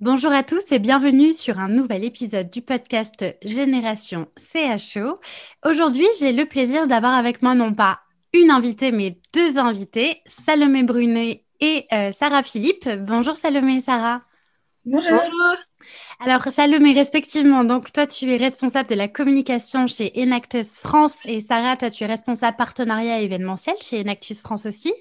Bonjour à tous et bienvenue sur un nouvel épisode du podcast Génération CHO. Aujourd'hui, j'ai le plaisir d'avoir avec moi non pas une invitée, mais deux invités, Salomé Brunet et euh, Sarah Philippe. Bonjour Salomé et Sarah. Bonjour. Alors Salomé, respectivement, donc toi tu es responsable de la communication chez Enactus France et Sarah, toi tu es responsable partenariat événementiel chez Enactus France aussi.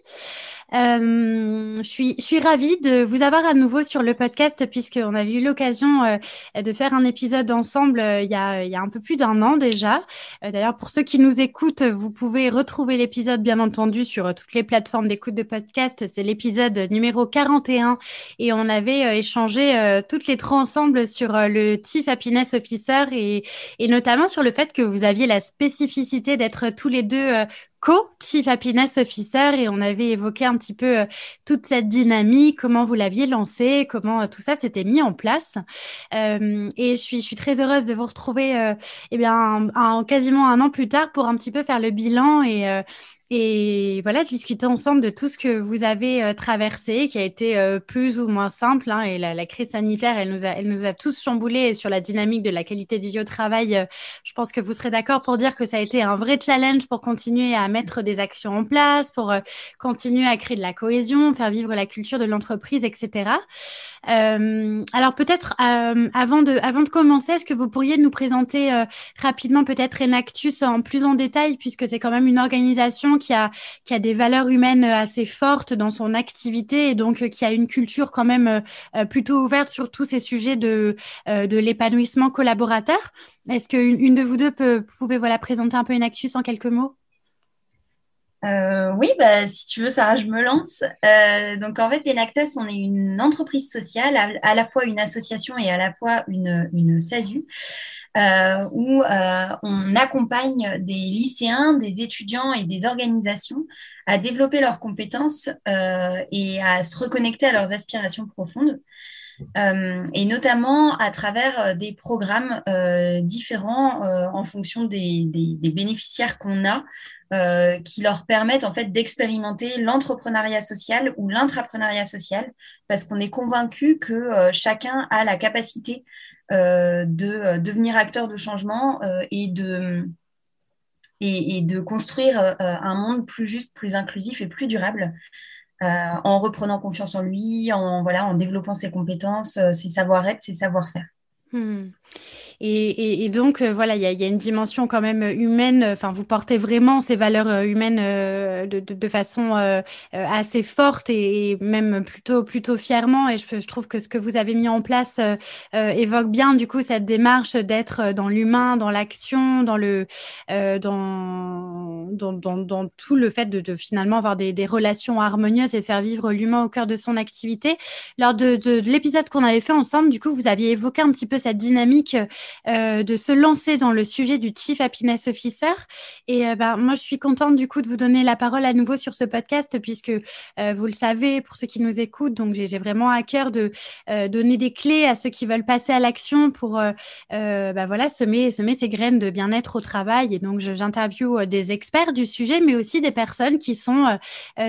Euh, je, suis, je suis ravie de vous avoir à nouveau sur le podcast puisqu'on a eu l'occasion euh, de faire un épisode ensemble euh, il, y a, il y a un peu plus d'un an déjà. D'ailleurs, pour ceux qui nous écoutent, vous pouvez retrouver l'épisode bien entendu sur toutes les plateformes d'écoute de podcast. C'est l'épisode numéro 41 et on avait échangé toutes les trois ensemble sur le Chief Happiness Officer et, et notamment sur le fait que vous aviez la spécificité d'être tous les deux co-Chief Happiness Officer et on avait évoqué un petit peu euh, toute cette dynamique, comment vous l'aviez lancée, comment euh, tout ça s'était mis en place. Euh, et je suis, je suis très heureuse de vous retrouver eh bien, quasiment un an plus tard pour un petit peu faire le bilan et, et voilà, discuter ensemble de tout ce que vous avez euh, traversé, qui a été euh, plus ou moins simple. Hein, et la, crise sanitaire, elle nous, a, elle nous a tous chamboulés. Sur la dynamique de la qualité du vie au travail, euh, je pense que vous serez d'accord pour dire que ça a été un vrai challenge pour continuer à mettre des actions en place, pour continuer à créer de la cohésion, faire vivre la culture de l'entreprise, etc. alors peut-être avant, de, avant de commencer, est-ce que vous pourriez nous présenter rapidement peut-être Enactus en plus en détail, puisque c'est quand même une organisation qui a, qui a des valeurs humaines assez fortes dans son activité et donc euh, qui a une culture quand même euh, euh, plutôt ouverte sur tous ces sujets de, de l'épanouissement collaborateur. Est-ce qu'une une de vous deux peut, pouvez voilà, présenter un peu Enactus en quelques mots? Oui, bah, si tu veux, Sarah, je me lance. donc, en fait, Enactus, on est une entreprise sociale, à, la fois une association et à la fois une, une SASU. Euh, où euh, on accompagne des lycéens, des étudiants et des organisations à développer leurs compétences euh, et à se reconnecter à leurs aspirations profondes. et notamment à travers des programmes différents en fonction des, bénéficiaires qu'on a, qui leur permettent en fait d'expérimenter l'entrepreneuriat social ou l'intrapreneuriat social, parce qu'on est convaincu que chacun a la capacité de euh, devenir acteur de changement euh, et de et, de construire un monde plus juste, plus inclusif et plus durable. en reprenant confiance en lui, en, voilà, en développant ses compétences, ses savoir-être, ses savoir-faire. Hmm. Et, donc, euh, voilà, il y, a une dimension quand même humaine. Enfin, vous portez vraiment ces valeurs euh, humaines euh, de, façon assez forte et, même plutôt, plutôt fièrement. Et je, trouve que ce que vous avez mis en place évoque bien, du coup, cette démarche d'être dans l'humain, dans l'action, dans le, dans, dans, tout le fait de, finalement avoir des, relations harmonieuses et faire vivre l'humain au cœur de son activité. Lors de, de l'épisode qu'on avait fait ensemble, du coup, vous aviez évoqué un petit peu cette dynamique dynamique de se lancer dans le sujet du Chief Happiness Officer. Et ben, moi, je suis contente du coup de vous donner la parole à nouveau sur ce podcast, puisque vous le savez, pour ceux qui nous écoutent, donc j'ai vraiment à cœur de donner des clés à ceux qui veulent passer à l'action pour ben, voilà, semer, semer ces graines de bien-être au travail. Et donc, j'interviewe des experts du sujet, mais aussi des personnes qui sont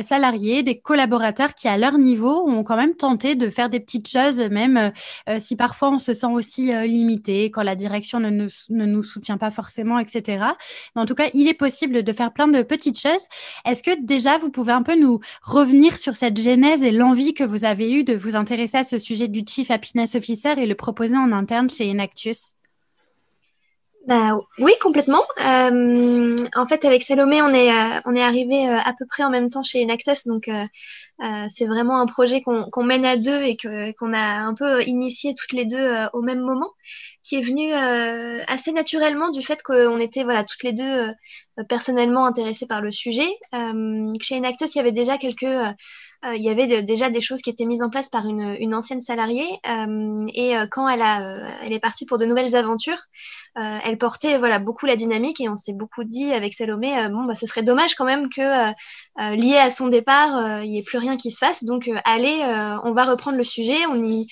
salariés, des collaborateurs qui, à leur niveau, ont quand même tenté de faire des petites choses, même si parfois on se sent aussi limité, quand la direction ne nous, soutient pas forcément, etc. Mais en tout cas, il est possible de faire plein de petites choses. Est-ce que déjà, vous pouvez un peu nous revenir sur cette genèse et l'envie que vous avez eue de vous intéresser à ce sujet du Chief Happiness Officer et le proposer en interne chez Enactus? Bah, oui, complètement. Euh, en fait, avec Salomé, on est, euh, arrivé euh, à peu près en même temps chez Enactus, donc c'est vraiment un projet qu'on mène à deux et qu'on a un peu initié toutes les deux au même moment, qui est venu assez naturellement du fait qu'on était voilà toutes les deux personnellement intéressées par le sujet. chez Enactus, il y avait déjà quelques euh, il y avait déjà des choses qui étaient mises en place par une, une ancienne salariée. Euh, et euh, quand elle, a, elle est partie pour de nouvelles aventures, elle portait voilà beaucoup la dynamique et on s'est beaucoup dit avec Salomé, bon bah ce serait dommage quand même que lié à son départ, il n'y ait plus rien qui se fasse. Donc allez, on va reprendre le sujet, on y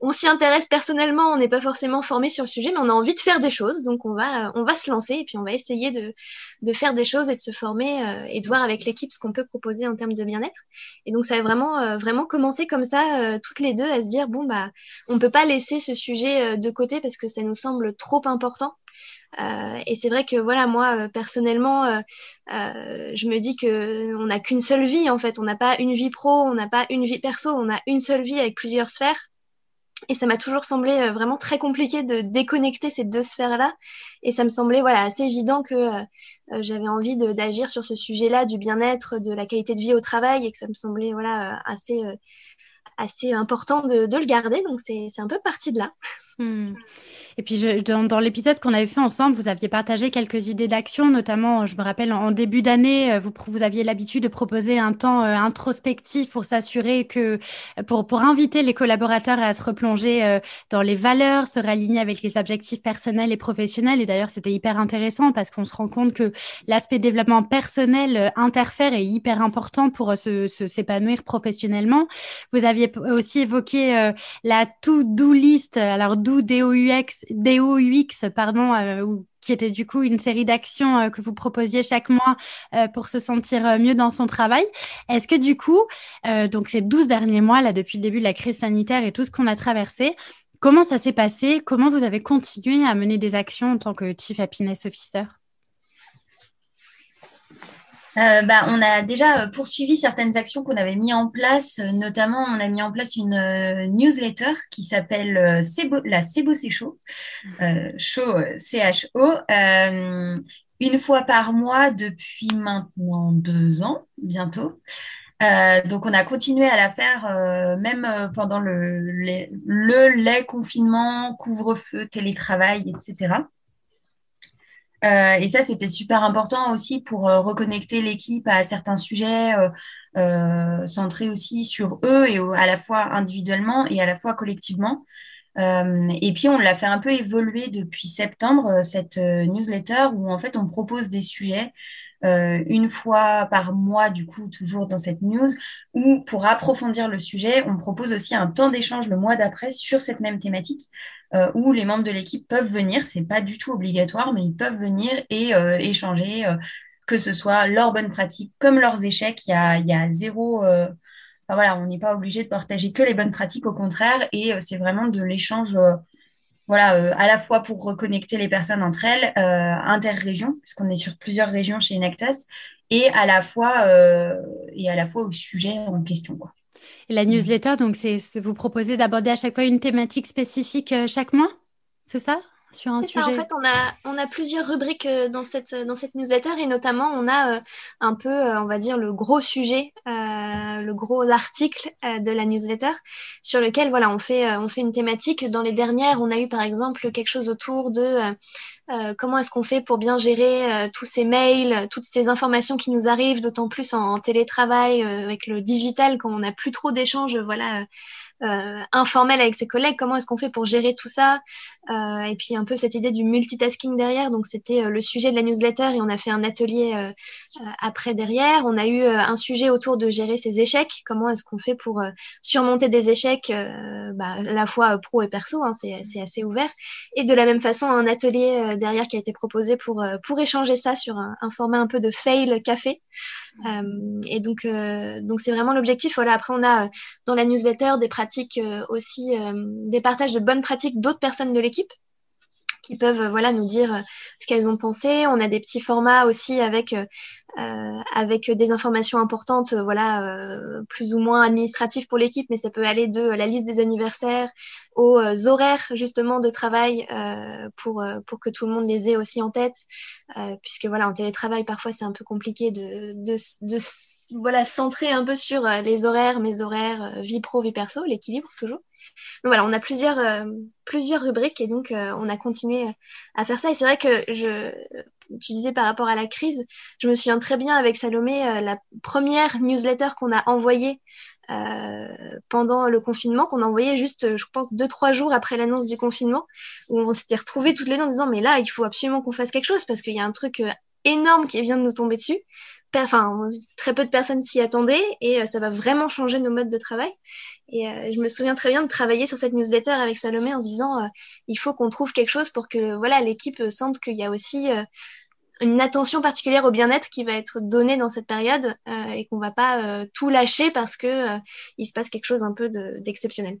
on s'y intéresse personnellement, on n'est pas forcément formé sur le sujet, mais on a envie de faire des choses, donc on va, on va se lancer et puis on va essayer de, de faire des choses et de se former euh, et de voir avec l'équipe ce qu'on peut proposer en termes de bien-être. Et donc ça a vraiment, euh, vraiment commencé comme ça, euh, toutes les deux, à se dire bon bah, on peut pas laisser ce sujet de côté parce que ça nous semble trop important. et c'est vrai que voilà, moi personnellement, je me dis que on n'a qu'une seule vie en fait. On n'a pas une vie pro, on n'a pas une vie perso, on a une seule vie avec plusieurs sphères. Et ça m'a toujours semblé euh, vraiment très compliqué de déconnecter ces deux sphères-là. Et ça me semblait voilà assez évident que euh, euh, j'avais envie d'agir sur ce sujet-là du bien-être, de la qualité de vie au travail, et que ça me semblait voilà assez assez important de, le garder. Donc c'est un peu parti de là. Hmm. Et puis, je, dans, l'épisode qu'on avait fait ensemble, vous aviez partagé quelques idées d'action, notamment, je me rappelle, en, début d'année, euh, vous, vous aviez l'habitude de proposer un temps euh, introspectif pour s'assurer que, pour, pour inviter les collaborateurs à se replonger euh, dans les valeurs, se réaligner avec les objectifs personnels et professionnels. Et d'ailleurs, c'était hyper intéressant parce qu'on se rend compte que l'aspect développement personnel interfère et est hyper important pour se, s'épanouir professionnellement. Vous aviez aussi évoqué la to-do list, alors do, D-O-U-X, DOUX, pardon, euh, qui était du coup une série d'actions euh, que vous proposiez chaque mois euh, pour se sentir mieux dans son travail. Est-ce que du coup, donc ces 12 derniers mois, là, depuis le début de la crise sanitaire et tout ce qu'on a traversé, comment ça s'est passé? Comment vous avez continué à mener des actions en tant que Chief Happiness Officer? Euh, bah, on a déjà euh, poursuivi certaines actions qu'on avait mis en place. Euh, notamment, on a mis en place une newsletter qui s'appelle la Cebo C'est Chaud, chaud C-H-O, une fois par mois depuis maintenant deux ans, bientôt. donc, on a continué à la faire même pendant le, le lait confinement, couvre-feu, télétravail, etc. Euh, et ça, c'était super important aussi pour euh, reconnecter l'équipe à certains sujets, euh, centrés aussi sur eux et à la fois individuellement et à la fois collectivement. et puis, on l'a fait un peu évoluer depuis septembre, cette newsletter, où en fait, on propose des sujets une fois par mois, du coup, toujours dans cette news, où pour approfondir le sujet, on propose aussi un temps d'échange le mois d'après sur cette même thématique, euh, où les membres de l'équipe peuvent venir, c'est pas du tout obligatoire, mais ils peuvent venir et euh, échanger, que ce soit leurs bonnes pratiques comme leurs échecs, il y a, y a zéro... Enfin, voilà, on n'est pas obligé de partager que les bonnes pratiques, au contraire, et c'est vraiment de l'échange voilà, euh, à la fois pour reconnecter les personnes entre elles, euh, interrégions, parce qu'on est sur plusieurs régions chez Inactas, et à la fois, euh, et à la fois au sujet en question. Quoi. Et la newsletter, donc, c'est vous proposez d'aborder à chaque fois une thématique spécifique chaque mois, c'est ça? Sur un sujet. en fait, on a, on a plusieurs rubriques euh, dans cette, dans cette newsletter et notamment, on a euh, un peu, euh, on va dire, le gros sujet, le gros article de la newsletter sur lequel, voilà, on fait, on fait une thématique. Dans les dernières, on a eu par exemple quelque chose autour de comment est-ce qu'on fait pour bien gérer tous ces mails, toutes ces informations qui nous arrivent, d'autant plus en, télétravail avec le digital quand on n'a plus trop d'échanges, voilà informel avec ses collègues. Comment est-ce qu'on fait pour gérer tout ça Et puis un peu cette idée du multitasking derrière. Donc c'était le sujet de la newsletter et on a fait un atelier après derrière. On a eu un sujet autour de gérer ses échecs. Comment est-ce qu'on fait pour surmonter des échecs, bah, à la fois pro et perso. Hein, c'est assez ouvert. Et de la même façon, un atelier derrière qui a été proposé pour pour échanger ça sur un, un format un peu de fail café. Euh, et donc, euh, donc c'est vraiment l'objectif. Voilà. Après, on a euh, dans la newsletter des pratiques aussi, des partages de bonnes pratiques d'autres personnes de l'équipe qui peuvent voilà nous dire ce qu'elles ont pensé. On a des petits formats aussi avec euh, avec des informations importantes, voilà, euh, plus ou moins administratives pour l'équipe, mais ça peut aller de la liste des anniversaires aux horaires justement de travail pour pour que tout le monde les ait aussi en tête, puisque voilà, en télétravail parfois c'est un peu compliqué de, de, de voilà, centrer un peu sur euh, les horaires, mes horaires, euh, vie pro, vie perso, l'équilibre toujours. Donc voilà, on a plusieurs, euh, plusieurs rubriques et donc on a continué à faire ça. Et c'est vrai que je, tu disais par rapport à la crise, je me souviens très bien avec Salomé, la première newsletter qu'on a envoyée pendant le confinement, qu'on a envoyé juste, je pense, deux, trois jours après l'annonce du confinement, où on s'était retrouvés toutes les deux en disant, mais là, il faut absolument qu'on fasse quelque chose parce qu'il y a un truc énorme qui vient de nous tomber dessus enfin, très peu de personnes s'y attendaient et euh, ça va vraiment changer nos modes de travail. Et euh, je me souviens très bien de travailler sur cette newsletter avec Salomé en disant euh, il faut qu'on trouve quelque chose pour que voilà l'équipe sente qu'il y a aussi une attention particulière au bien-être qui va être donnée dans cette période et qu'on va pas tout lâcher parce que il se passe quelque chose un peu d'exceptionnel.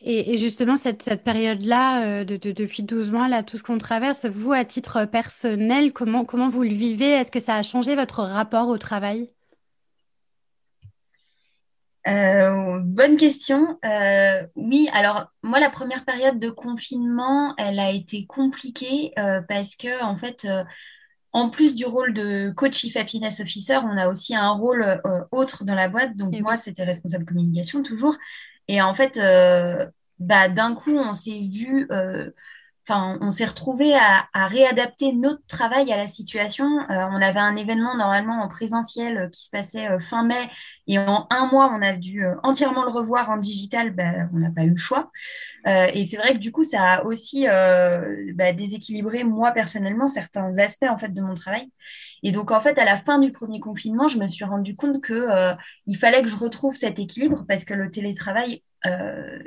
Et, justement, cette, cette période-là, euh, de, depuis 12 mois, là, tout ce qu'on traverse, vous, à titre personnel, comment, comment vous le vivez? Est-ce que ça a changé votre rapport au travail? Euh, bonne question. Euh, oui, alors moi, la première période de confinement, elle a été compliquée parce que, en fait, en plus du rôle de coach Chief Happiness Officer, on a aussi un rôle autre dans la boîte. Donc, moi, c'était responsable communication toujours. Et en fait, euh, bah, d'un coup, on s'est vu, euh, enfin, on s'est retrouvé à, réadapter notre travail à la situation. Euh, on avait un événement normalement en présentiel qui se passait fin mai, et en un mois, on a dû entièrement le revoir en digital. Bah, on n'a pas eu le choix. et c'est vrai que du coup, ça a aussi bah, déséquilibré moi personnellement certains aspects en fait de mon travail. Et donc, en fait, à la fin du premier confinement, je me suis rendu compte que euh, il fallait que je retrouve cet équilibre parce que le télétravail euh,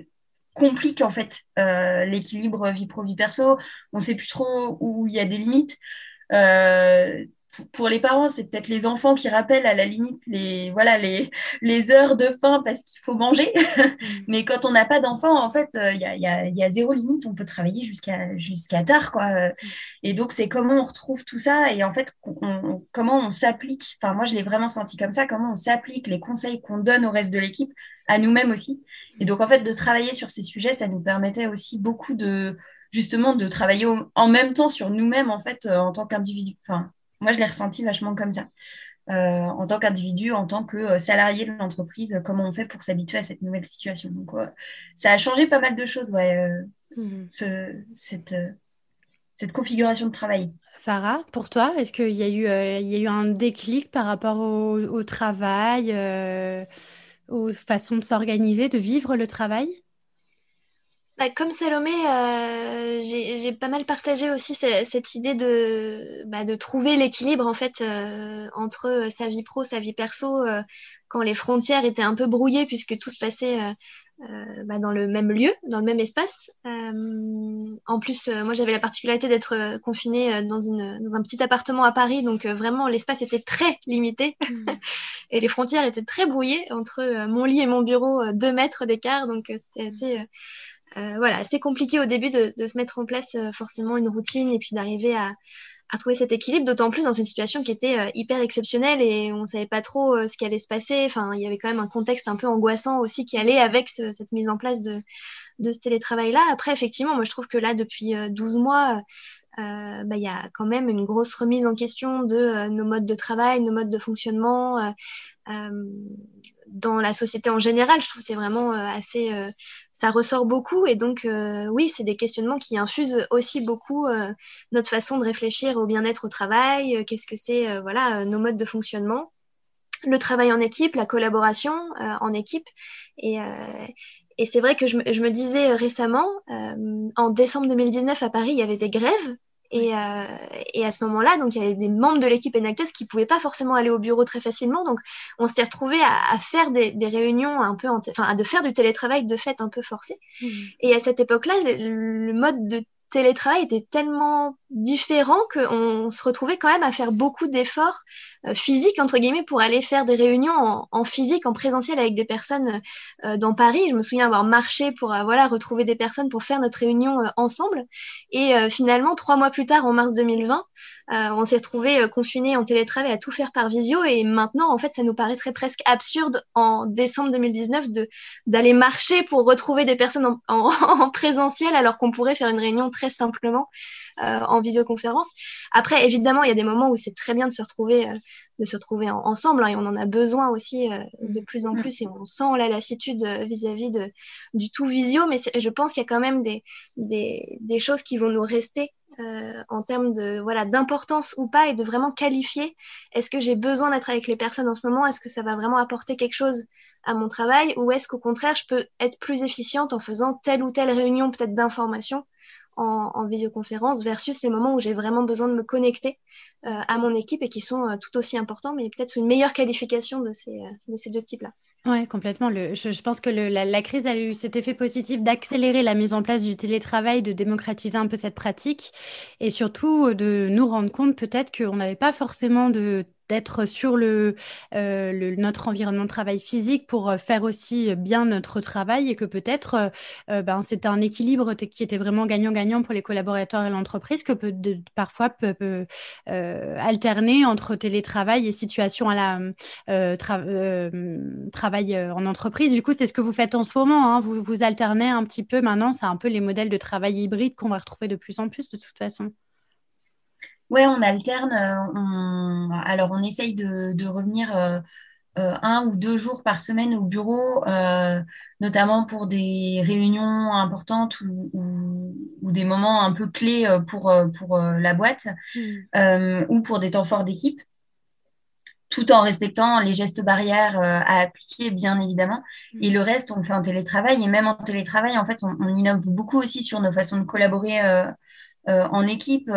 complique en fait euh, l'équilibre vie pro vie perso. On ne sait plus trop où il y a des limites pour les parents, c'est peut-être les enfants qui rappellent à la limite les, voilà, les, les heures de faim parce qu'il faut manger. Mais quand on n'a pas d'enfants, en fait, il euh, y, a, y, a, y, a, zéro limite. On peut travailler jusqu'à jusqu'à tard. Quoi. Et donc, c'est comment on retrouve tout ça et en fait, comment on s'applique. Enfin, moi, je l'ai vraiment senti comme ça. Comment on s'applique les conseils qu'on donne au reste de l'équipe, à nous-mêmes aussi. Et donc, en fait, de travailler sur ces sujets, ça nous permettait aussi beaucoup de justement de travailler en même temps sur nous-mêmes en fait euh, en tant qu'individu. Enfin, moi, je l'ai ressenti vachement comme ça. Euh, en tant qu'individu, en tant que euh, salarié de l'entreprise, euh, comment on fait pour s'habituer à cette nouvelle situation? Donc, ça a changé pas mal de choses, ouais, mmh. cette, cette configuration de travail. Sarah, pour toi, est-ce qu'il y, y a eu un déclic par rapport au travail, aux façons de s'organiser, de vivre le travail? Bah, comme Salomé, euh, j'ai pas mal partagé aussi cette, idée de, bah, de trouver l'équilibre en fait euh, entre sa vie pro, sa vie perso, euh, quand les frontières étaient un peu brouillées puisque tout se passait bah, dans le même lieu, dans le même espace. en plus, moi j'avais la particularité d'être confinée dans, une, dans un petit appartement à Paris, donc vraiment l'espace était très limité mmh. et les frontières étaient très brouillées entre mon lit et mon bureau, deux mètres d'écart, donc c'était assez euh, voilà, c'est compliqué au début de, se mettre en place euh, forcément une routine et puis d'arriver à, trouver cet équilibre, d'autant plus dans une situation qui était euh, hyper exceptionnelle et on savait pas trop ce qui allait se passer. Enfin, il y avait quand même un contexte un peu angoissant aussi qui allait avec cette mise en place de, ce télétravail-là. Après, effectivement, moi je trouve que là, depuis 12 mois, bah, il y a quand même une grosse remise en question de nos modes de travail, nos modes de fonctionnement dans la société en général. Je trouve c'est vraiment assez ça ressort beaucoup. Et donc, euh, oui, c'est des questionnements qui infusent aussi beaucoup euh, notre façon de réfléchir au bien-être au travail. Euh, qu'est-ce que c'est, voilà, nos modes de fonctionnement. le travail en équipe, la collaboration en équipe. Et, et c'est vrai que je, je, me disais récemment, en décembre 2019 à Paris, il y avait des grèves et, euh, et, à ce moment-là, donc il y avait des membres de l'équipe Enactus qui pouvaient pas forcément aller au bureau très facilement, donc on s'était retrouvé à, à, faire des, des, réunions un peu, enfin à de faire du télétravail de fait un peu forcé. Mmh. Et à cette époque-là, le, le, mode de télétravail était tellement différent qu'on se retrouvait quand même à faire beaucoup d'efforts euh, physiques entre guillemets pour aller faire des réunions en, physique, en présentiel avec des personnes euh, dans Paris. Je me souviens avoir marché pour euh, voilà retrouver des personnes pour faire notre réunion ensemble. Et finalement, trois mois plus tard, en mars 2020, on s'est retrouvé confinés en télétravail à tout faire par visio. Et maintenant, en fait, ça nous paraîtrait presque absurde en décembre 2019 de d'aller marcher pour retrouver des personnes en présentiel alors qu'on pourrait faire une réunion très simplement en en visioconférence. Après, évidemment, il y a des moments où c'est très bien de se retrouver, euh, de se retrouver ensemble, hein, et on en a besoin aussi euh, de plus en mm. plus, et on sent la lassitude euh, vis-à-vis de du tout visio. Mais je pense qu'il y a quand même des, des, des choses qui vont nous rester en termes de voilà d'importance ou pas, et de vraiment qualifier. Est-ce que j'ai besoin d'être avec les personnes en ce moment Est-ce que ça va vraiment apporter quelque chose à mon travail, ou est-ce qu'au contraire, je peux être plus efficiente en faisant telle ou telle réunion peut-être d'information en, en, visioconférence versus les moments où j'ai vraiment besoin de me connecter euh, à mon équipe et qui sont euh, tout aussi importants, mais peut-être une meilleure qualification de ces, euh, de ces deux types-là. Oui, complètement. Je, pense que la, la, crise a eu cet effet positif d'accélérer la mise en place du télétravail, de démocratiser un peu cette pratique et surtout de nous rendre compte peut-être qu'on n'avait pas forcément de d'être sur le, euh, le, notre environnement de travail physique pour euh, faire aussi bien notre travail et que peut-être euh, euh ben, c'était un équilibre qui était vraiment gagnant-gagnant pour les collaborateurs et l'entreprise que peut parfois peut, euh, alterner entre télétravail et situation à la euh, tra travail en entreprise. Du coup, c'est ce que vous faites en ce moment. Hein. Vous, vous alternez un petit peu maintenant. C'est un peu les modèles de travail hybride qu'on va retrouver de plus en plus de toute façon. Ouais, on alterne. Euh, on... Alors, on essaye de, de revenir euh, euh, un ou deux jours par semaine au bureau, euh, notamment pour des réunions importantes ou, ou, ou, des moments un peu clés euh, pour, pour la boîte mmh. ou pour des temps forts d'équipe, tout en respectant les gestes barrières à appliquer, bien évidemment. Mmh. Et le reste, on le fait en télétravail. Et même en télétravail, en fait, on, on innove beaucoup aussi sur nos façons de collaborer en équipe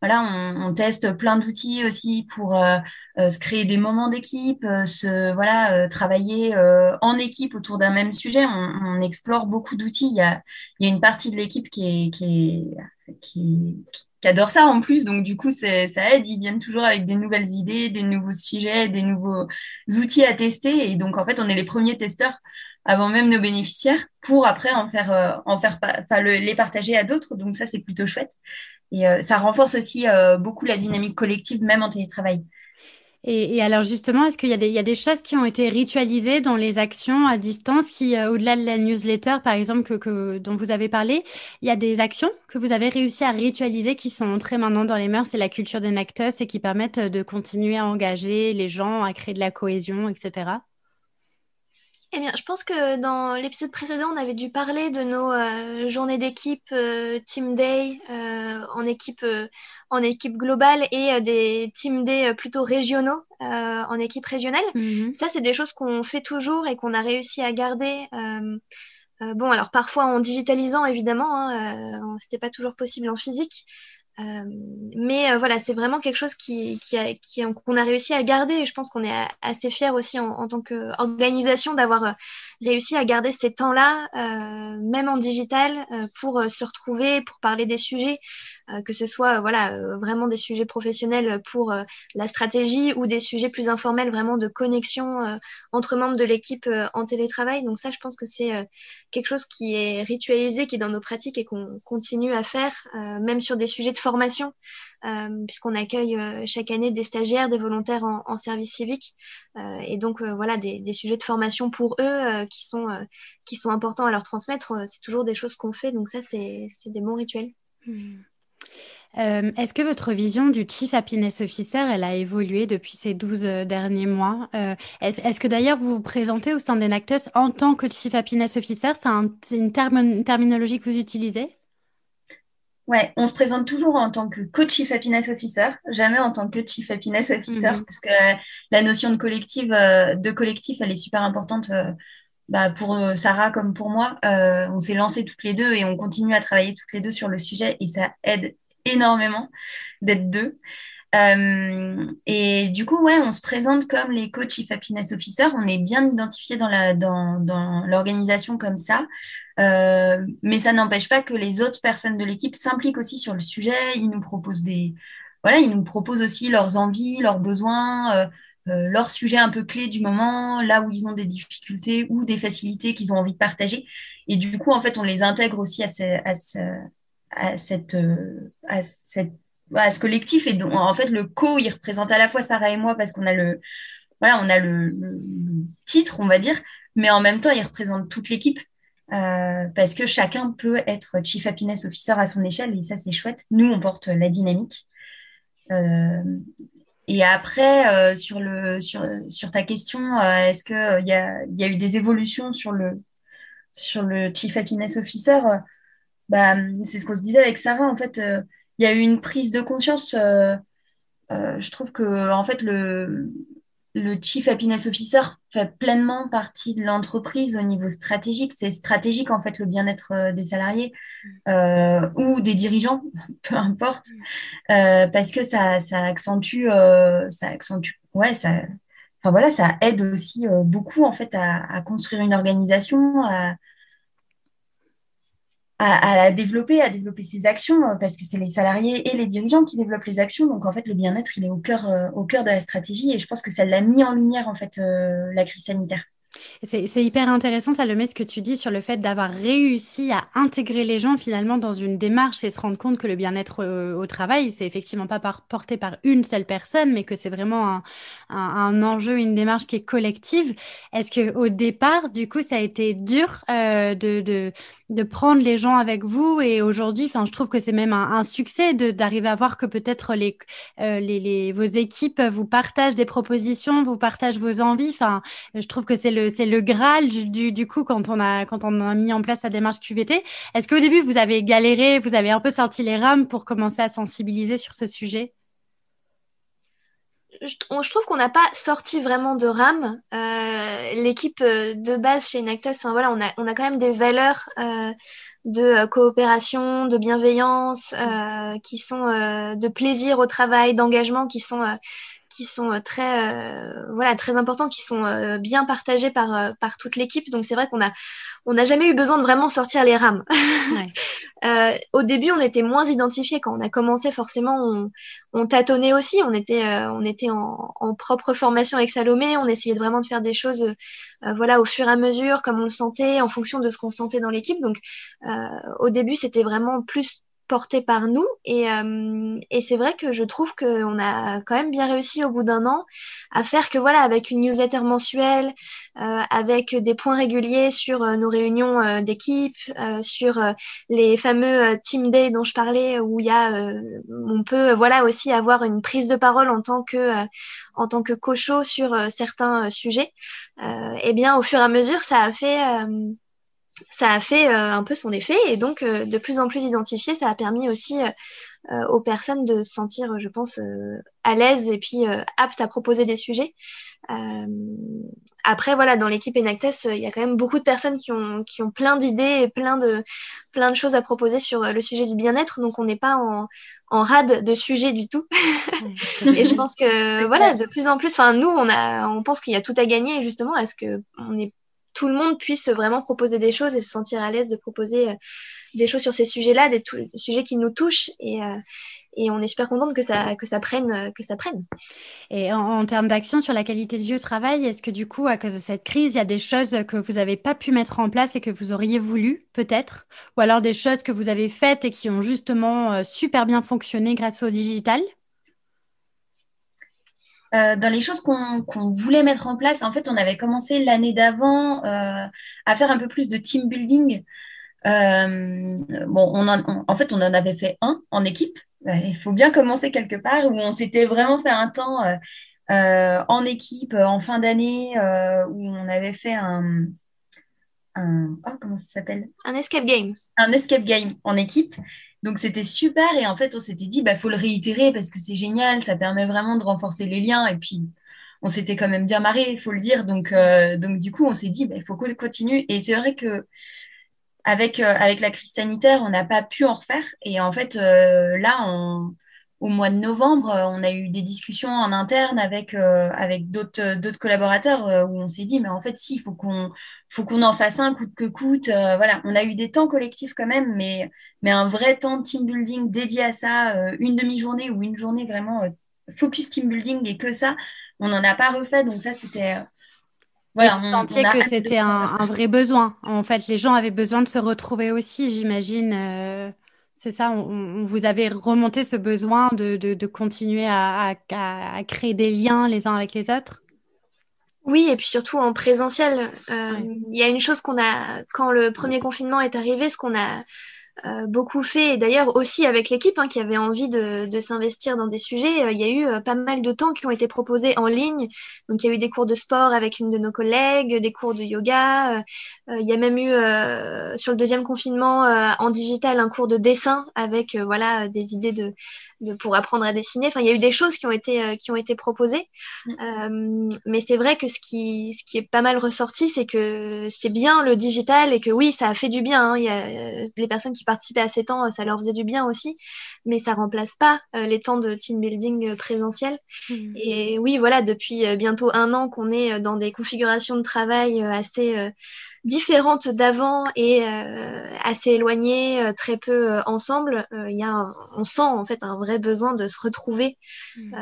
voilà, on, on, teste plein d'outils aussi pour euh, euh, se créer des moments d'équipe, euh, se voilà, euh, travailler en équipe autour d'un même sujet. On, explore beaucoup d'outils. Il y a, y a une partie de l'équipe qui est, qui, qui, adore ça en plus. Donc du coup, ça aide. Ils viennent toujours avec des nouvelles idées, des nouveaux sujets, des nouveaux outils à tester. Et donc en fait, on est les premiers testeurs avant même nos bénéficiaires pour après en faire, en faire, enfin, le, les partager à d'autres. Donc ça, c'est plutôt chouette. Et euh, ça renforce aussi euh, beaucoup la dynamique collective, même en télétravail. Et, et, alors justement, est-ce qu'il y, a des choses qui ont été ritualisées dans les actions à distance qui, euh, au-delà de la newsletter, par exemple, dont vous avez parlé, il y a des actions que vous avez réussi à ritualiser qui sont entrées maintenant dans les mœurs c'est la culture des Nactus et qui permettent de continuer à engager les gens, à créer de la cohésion, etc. Eh bien, je pense que dans l'épisode précédent, on avait dû parler de nos euh, journées d'équipe, euh, Team Day euh, en équipe en équipe globale et des Team Day plutôt régionaux en équipe régionale. Mm -hmm. Ça, c'est des choses qu'on fait toujours et qu'on a réussi à garder. bon, alors parfois en digitalisant évidemment, hein, c'était pas toujours possible en physique, euh, mais euh, voilà, c'est vraiment quelque chose qui, a, qu'on a réussi à garder. Et je pense qu'on est assez fiers aussi en, tant qu'organisation d'avoir euh, réussi à garder ces temps-là, même en digital, pour se retrouver, pour parler des sujets, que ce soit voilà vraiment des sujets professionnels pour la stratégie ou des sujets plus informels, vraiment de connexion entre membres de l'équipe en télétravail. Donc ça, je pense que c'est quelque chose qui est ritualisé, qui est dans nos pratiques et qu'on continue à faire, même sur des sujets de formation, euh, puisqu'on accueille euh, chaque année des stagiaires, des volontaires en, service civique, euh, et donc euh, voilà des, sujets de formation pour eux euh, qui sont qui sont importants à leur transmettre. c'est toujours des choses qu'on fait, donc ça c'est des bons rituels. Mmh. Euh, Est-ce que votre vision du Chief Happiness Officer, elle a évolué depuis ces 12 derniers mois? Euh, Est-ce est que d'ailleurs vous vous présentez au sein d'Enactus en tant que Chief Happiness Officer? C'est un, une, term une terminologie que vous utilisez? Ouais, on se présente toujours en tant que coach Chief Happiness Officer, jamais en tant que Chief Happiness Officer, mhm. parce que la notion de collectif, de collectif, elle est super importante bah, pour euh, Sarah comme pour moi, euh, on s'est lancé toutes les deux et on continue à travailler toutes les deux sur le sujet et ça aide énormément d'être deux. Euh, et du coup, ouais, on se présente comme les coachs Chief Happiness Officer. On est bien identifié dans la dans, dans l'organisation comme ça, mais ça n'empêche pas que les autres personnes de l'équipe s'impliquent aussi sur le sujet. Ils nous proposent des voilà, ils nous proposent aussi leurs envies, leurs besoins. Leur sujet un peu clé du moment, là où ils ont des difficultés ou des facilités qu'ils ont envie de partager. Et du coup, en fait, on les intègre aussi à, ce, à, ce, à cette, euh, à cette à ce collectif. Et donc, en fait, le co, il représente à la fois Sarah et moi parce qu'on a le, voilà, on a le, titre, on va dire, mais en même temps, il représente toute l'équipe. Euh, parce que chacun peut être Chief Happiness Officer à son échelle et ça c'est chouette. Nous on porte la dynamique. Euh, et après, euh, sur, le, sur, sur ta question, euh, est-ce qu'il euh, y, a, y a eu des évolutions sur le, sur le Chief Happiness Officer bah, C'est ce qu'on se disait avec Sarah. En fait, il y a eu une prise de conscience. je trouve que en fait, le, le Chief Happiness Officer fait pleinement partie de l'entreprise au niveau stratégique. C'est stratégique, en fait, le bien-être euh, des salariés euh, ou des dirigeants, peu importe, euh, parce que ça, ça accentue, ça accentue, ouais, ça, enfin voilà, ça aide aussi beaucoup, en fait, à, à construire une organisation, à, à, développer, à développer ses actions, euh, parce que c'est les salariés et les dirigeants qui développent les actions. Donc en fait, le bien-être, il est au cœur, euh, au cœur de la stratégie, et je pense que ça l'a mis en lumière en fait euh, la crise sanitaire. C'est hyper intéressant, ça le met ce que tu dis sur le fait d'avoir réussi à intégrer les gens finalement dans une démarche et se rendre compte que le bien-être au, travail, c'est effectivement pas porté par une seule personne, mais que c'est vraiment un, enjeu, une démarche qui est collective. Est-ce que au départ, du coup, ça a été dur de de prendre les gens avec vous. Et aujourd'hui, je trouve que c'est même un, succès d'arriver à voir que peut-être les, euh, les, les, vos équipes vous partagent des propositions, vous partagent vos envies. Enfin, je trouve que c'est le, c'est le graal du, du, coup quand on a, quand on a mis en place la démarche QVT. Est-ce qu'au début, vous avez galéré, vous avez un peu sorti les rames pour commencer à sensibiliser sur ce sujet? Je, trouve qu'on n'a pas sorti vraiment de rame. Euh, l'équipe euh, de base chez Inactus, enfin, voilà, on a, on a quand même des valeurs euh, de coopération, de bienveillance, qui sont de plaisir au travail, d'engagement, qui sont qui sont très voilà très importants, qui sont bien partagés par par toute l'équipe. Donc c'est vrai qu'on a on n'a jamais eu besoin de vraiment sortir les rames. euh, au début, on était moins identifiés. Quand on a commencé, forcément, on, on tâtonnait aussi. On était, euh, on était en, en, propre formation avec Salomé. On essayait vraiment de faire des choses, euh, voilà, au fur et à mesure, comme on le sentait, en fonction de ce qu'on sentait dans l'équipe. Donc, euh, au début, c'était vraiment plus porté par nous. Et, euh, et c'est vrai que je trouve qu'on a quand même bien réussi au bout d'un an à faire que, voilà, avec une newsletter mensuelle, euh, avec des points réguliers sur euh, nos réunions euh, d'équipe, sur les fameux team day dont je parlais, où il y a, on peut, voilà, aussi avoir une prise de parole en tant que, en tant que cocho sur certains sujets. et bien, au fur et à mesure, ça a fait ça a fait euh, un peu son effet et donc euh, de plus en plus identifié, ça a permis aussi euh, aux personnes de se sentir, je pense, à l'aise et puis aptes à proposer des sujets. après, voilà, dans l'équipe Enactus, il y a quand même beaucoup de personnes qui ont, qui ont plein d'idées et plein de, plein de choses à proposer sur le sujet du bien-être, donc on n'est pas en, en rade de sujets du tout. et je pense que voilà, de plus en plus, enfin nous, on a, on pense qu'il y a tout à gagner justement. Est-ce que on est tout le monde puisse vraiment proposer des choses et se sentir à l'aise de proposer euh, des choses sur ces sujets-là, des, sujets qui nous touchent. Et, euh, et on est super contente que ça, que ça, prenne, euh, que ça prenne. Et en, termes d'action sur la qualité de vie au travail, est-ce que du coup, à cause de cette crise, il y a des choses que vous n'avez pas pu mettre en place et que vous auriez voulu, peut-être? Ou alors des choses que vous avez faites et qui ont justement super bien fonctionné grâce au digital? Euh, dans les choses qu'on voulait mettre en place, en fait, on avait commencé l'année d'avant euh, à faire un peu plus de team building. Euh, bon, on en, fait, on en avait fait un en équipe. Il faut bien commencer quelque part où on s'était vraiment fait un temps en équipe en fin d'année où on avait fait un, un oh, comment ça s'appelle? Un escape game. Un escape game en équipe. Donc c'était super et en fait on s'était dit bah faut le réitérer parce que c'est génial, ça permet vraiment de renforcer les liens et puis on s'était quand même bien marré, il faut le dire. Donc donc du coup on s'est dit bah, il faut qu'on continue et c'est vrai que avec avec la crise sanitaire on n'a pas pu en refaire et en fait là on au mois de novembre, euh, on a eu des discussions en interne avec euh, d'autres euh, d'autres collaborateurs où on s'est dit mais en fait si il faut qu'on faut qu'on en fasse un coûte que coûte voilà on a eu des temps collectifs quand même mais mais un vrai temps de team building dédié à ça une demi-journée ou une journée vraiment focus team building et que ça on n'en a pas refait donc ça c'était voilà, on, sentiez que c'était un, un, vrai besoin. En fait, les gens avaient besoin de se retrouver aussi, j'imagine. C'est ça, on, vous avait remonté ce besoin de, continuer à, créer des liens les uns avec les autres Oui, et puis surtout en présentiel. Euh, il y a une chose qu'on a, quand le premier confinement est arrivé, ce qu'on a euh, beaucoup fait, et d'ailleurs aussi avec l'équipe hein, qui avait envie de, de s'investir dans des sujets. Euh, il y a eu euh, pas mal de temps qui ont été proposés en ligne. Donc il y a eu des cours de sport avec une de nos collègues, des cours de yoga. il y a même eu sur le deuxième confinement en digital un cours de dessin avec voilà des idées de pour apprendre à dessiner. Enfin, il y a eu des choses qui ont été, euh, qui ont été proposées. Mm. Euh, mais c'est vrai que ce qui, ce qui est pas mal ressorti, c'est que c'est bien le digital et que oui, ça a fait du bien. Hein. Il y a, euh, les personnes qui participaient à ces temps, ça leur faisait du bien aussi. Mais ça remplace pas les temps de team building présentiel. Mm. Et oui, voilà, depuis bientôt un an qu'on est dans des configurations de travail assez différentes d'avant et euh, assez éloignées, euh, très peu euh, ensemble, il y a on sent en fait un vrai besoin de se retrouver, mmh.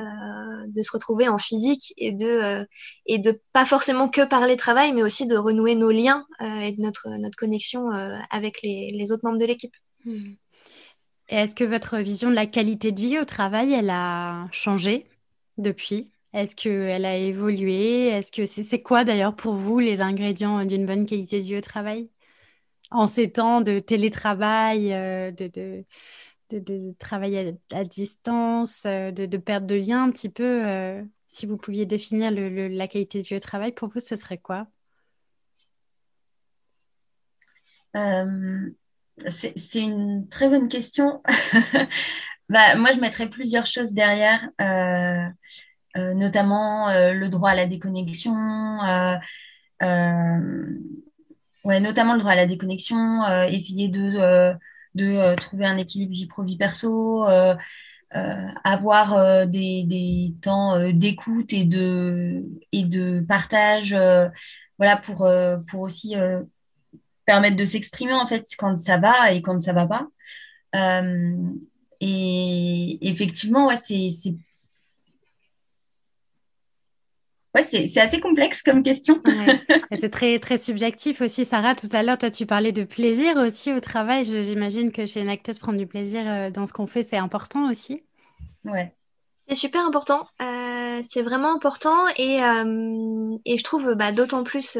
de se retrouver en physique et de et de pas forcément que parler travail, mais aussi de renouer nos liens et de notre notre connexion avec les, les autres membres de l'équipe. Mmh. Est-ce que votre vision de la qualité de vie au travail, elle a changé depuis? Est-ce qu'elle a évolué? Est-ce que c'est quoi d'ailleurs pour vous les ingrédients d'une bonne qualité de vie au travail? En ces temps de télétravail, euh, de, de, travail à, distance, euh, de, perte de lien un petit peu, euh, si vous pouviez définir la qualité de vie au travail, pour vous, ce serait quoi? C'est une très bonne question. bah, moi, je mettrais plusieurs choses derrière. Euh, notamment euh, le droit à la déconnexion, euh, ouais, notamment le droit à la déconnexion, essayer de, de trouver un équilibre vie pro vie perso. avoir des, des, temps d'écoute et de, et de partage voilà pour, pour aussi permettre de s'exprimer en fait quand ça va et quand ça va pas et effectivement ouais c'est c'est assez complexe comme question. C'est très, très subjectif aussi. Sarah, tout à l'heure, toi, tu parlais de plaisir aussi au travail. J'imagine que chez une acteuse, prendre du plaisir euh, dans ce qu'on fait, c'est important aussi. Ouais. C'est super important. Euh, c'est vraiment important et, euh, et je trouve bah, d'autant plus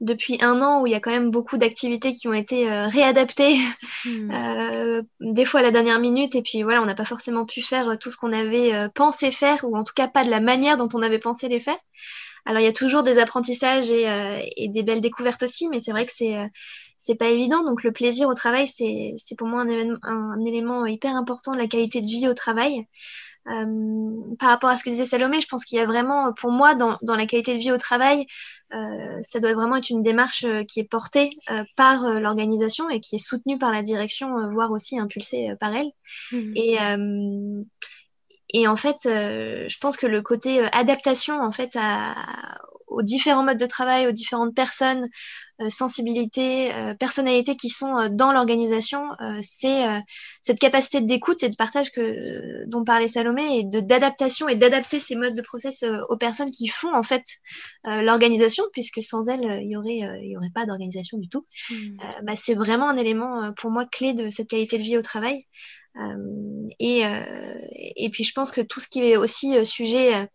depuis un an où il y a quand même beaucoup d'activités qui ont été réadaptées, hmm. des fois à la dernière minute et puis voilà, on n'a pas forcément pu faire tout ce qu'on avait pensé faire ou en tout cas pas de la manière dont on avait pensé les faire. Alors il y a toujours des apprentissages et, et des belles découvertes aussi, mais c'est vrai que c'est c'est pas évident. Donc le plaisir au travail, c'est pour moi un, un, élément hyper important de la qualité de vie au travail. Euh, par rapport à ce que disait Salomé, je pense qu'il y a vraiment, pour moi, dans, dans la qualité de vie au travail, euh, ça doit vraiment être une démarche euh, qui est portée par l'organisation et qui est soutenue par la direction, voire aussi impulsée par elle. Mmh. Et, et en fait, je pense que le côté adaptation, en fait, à, aux différents modes de travail, aux différentes personnes, euh, sensibilités, euh, personnalités qui sont euh, dans l'organisation, c'est cette capacité d'écoute et de partage que dont parlait Salomé et de d'adaptation et d'adapter ces modes de process aux personnes qui font en fait l'organisation, puisque sans elles, il y aurait il y aurait pas d'organisation du tout. Mmh. Bah, c'est vraiment un élément pour moi clé de cette qualité de vie au travail. et et puis je pense que tout ce qui est aussi sujet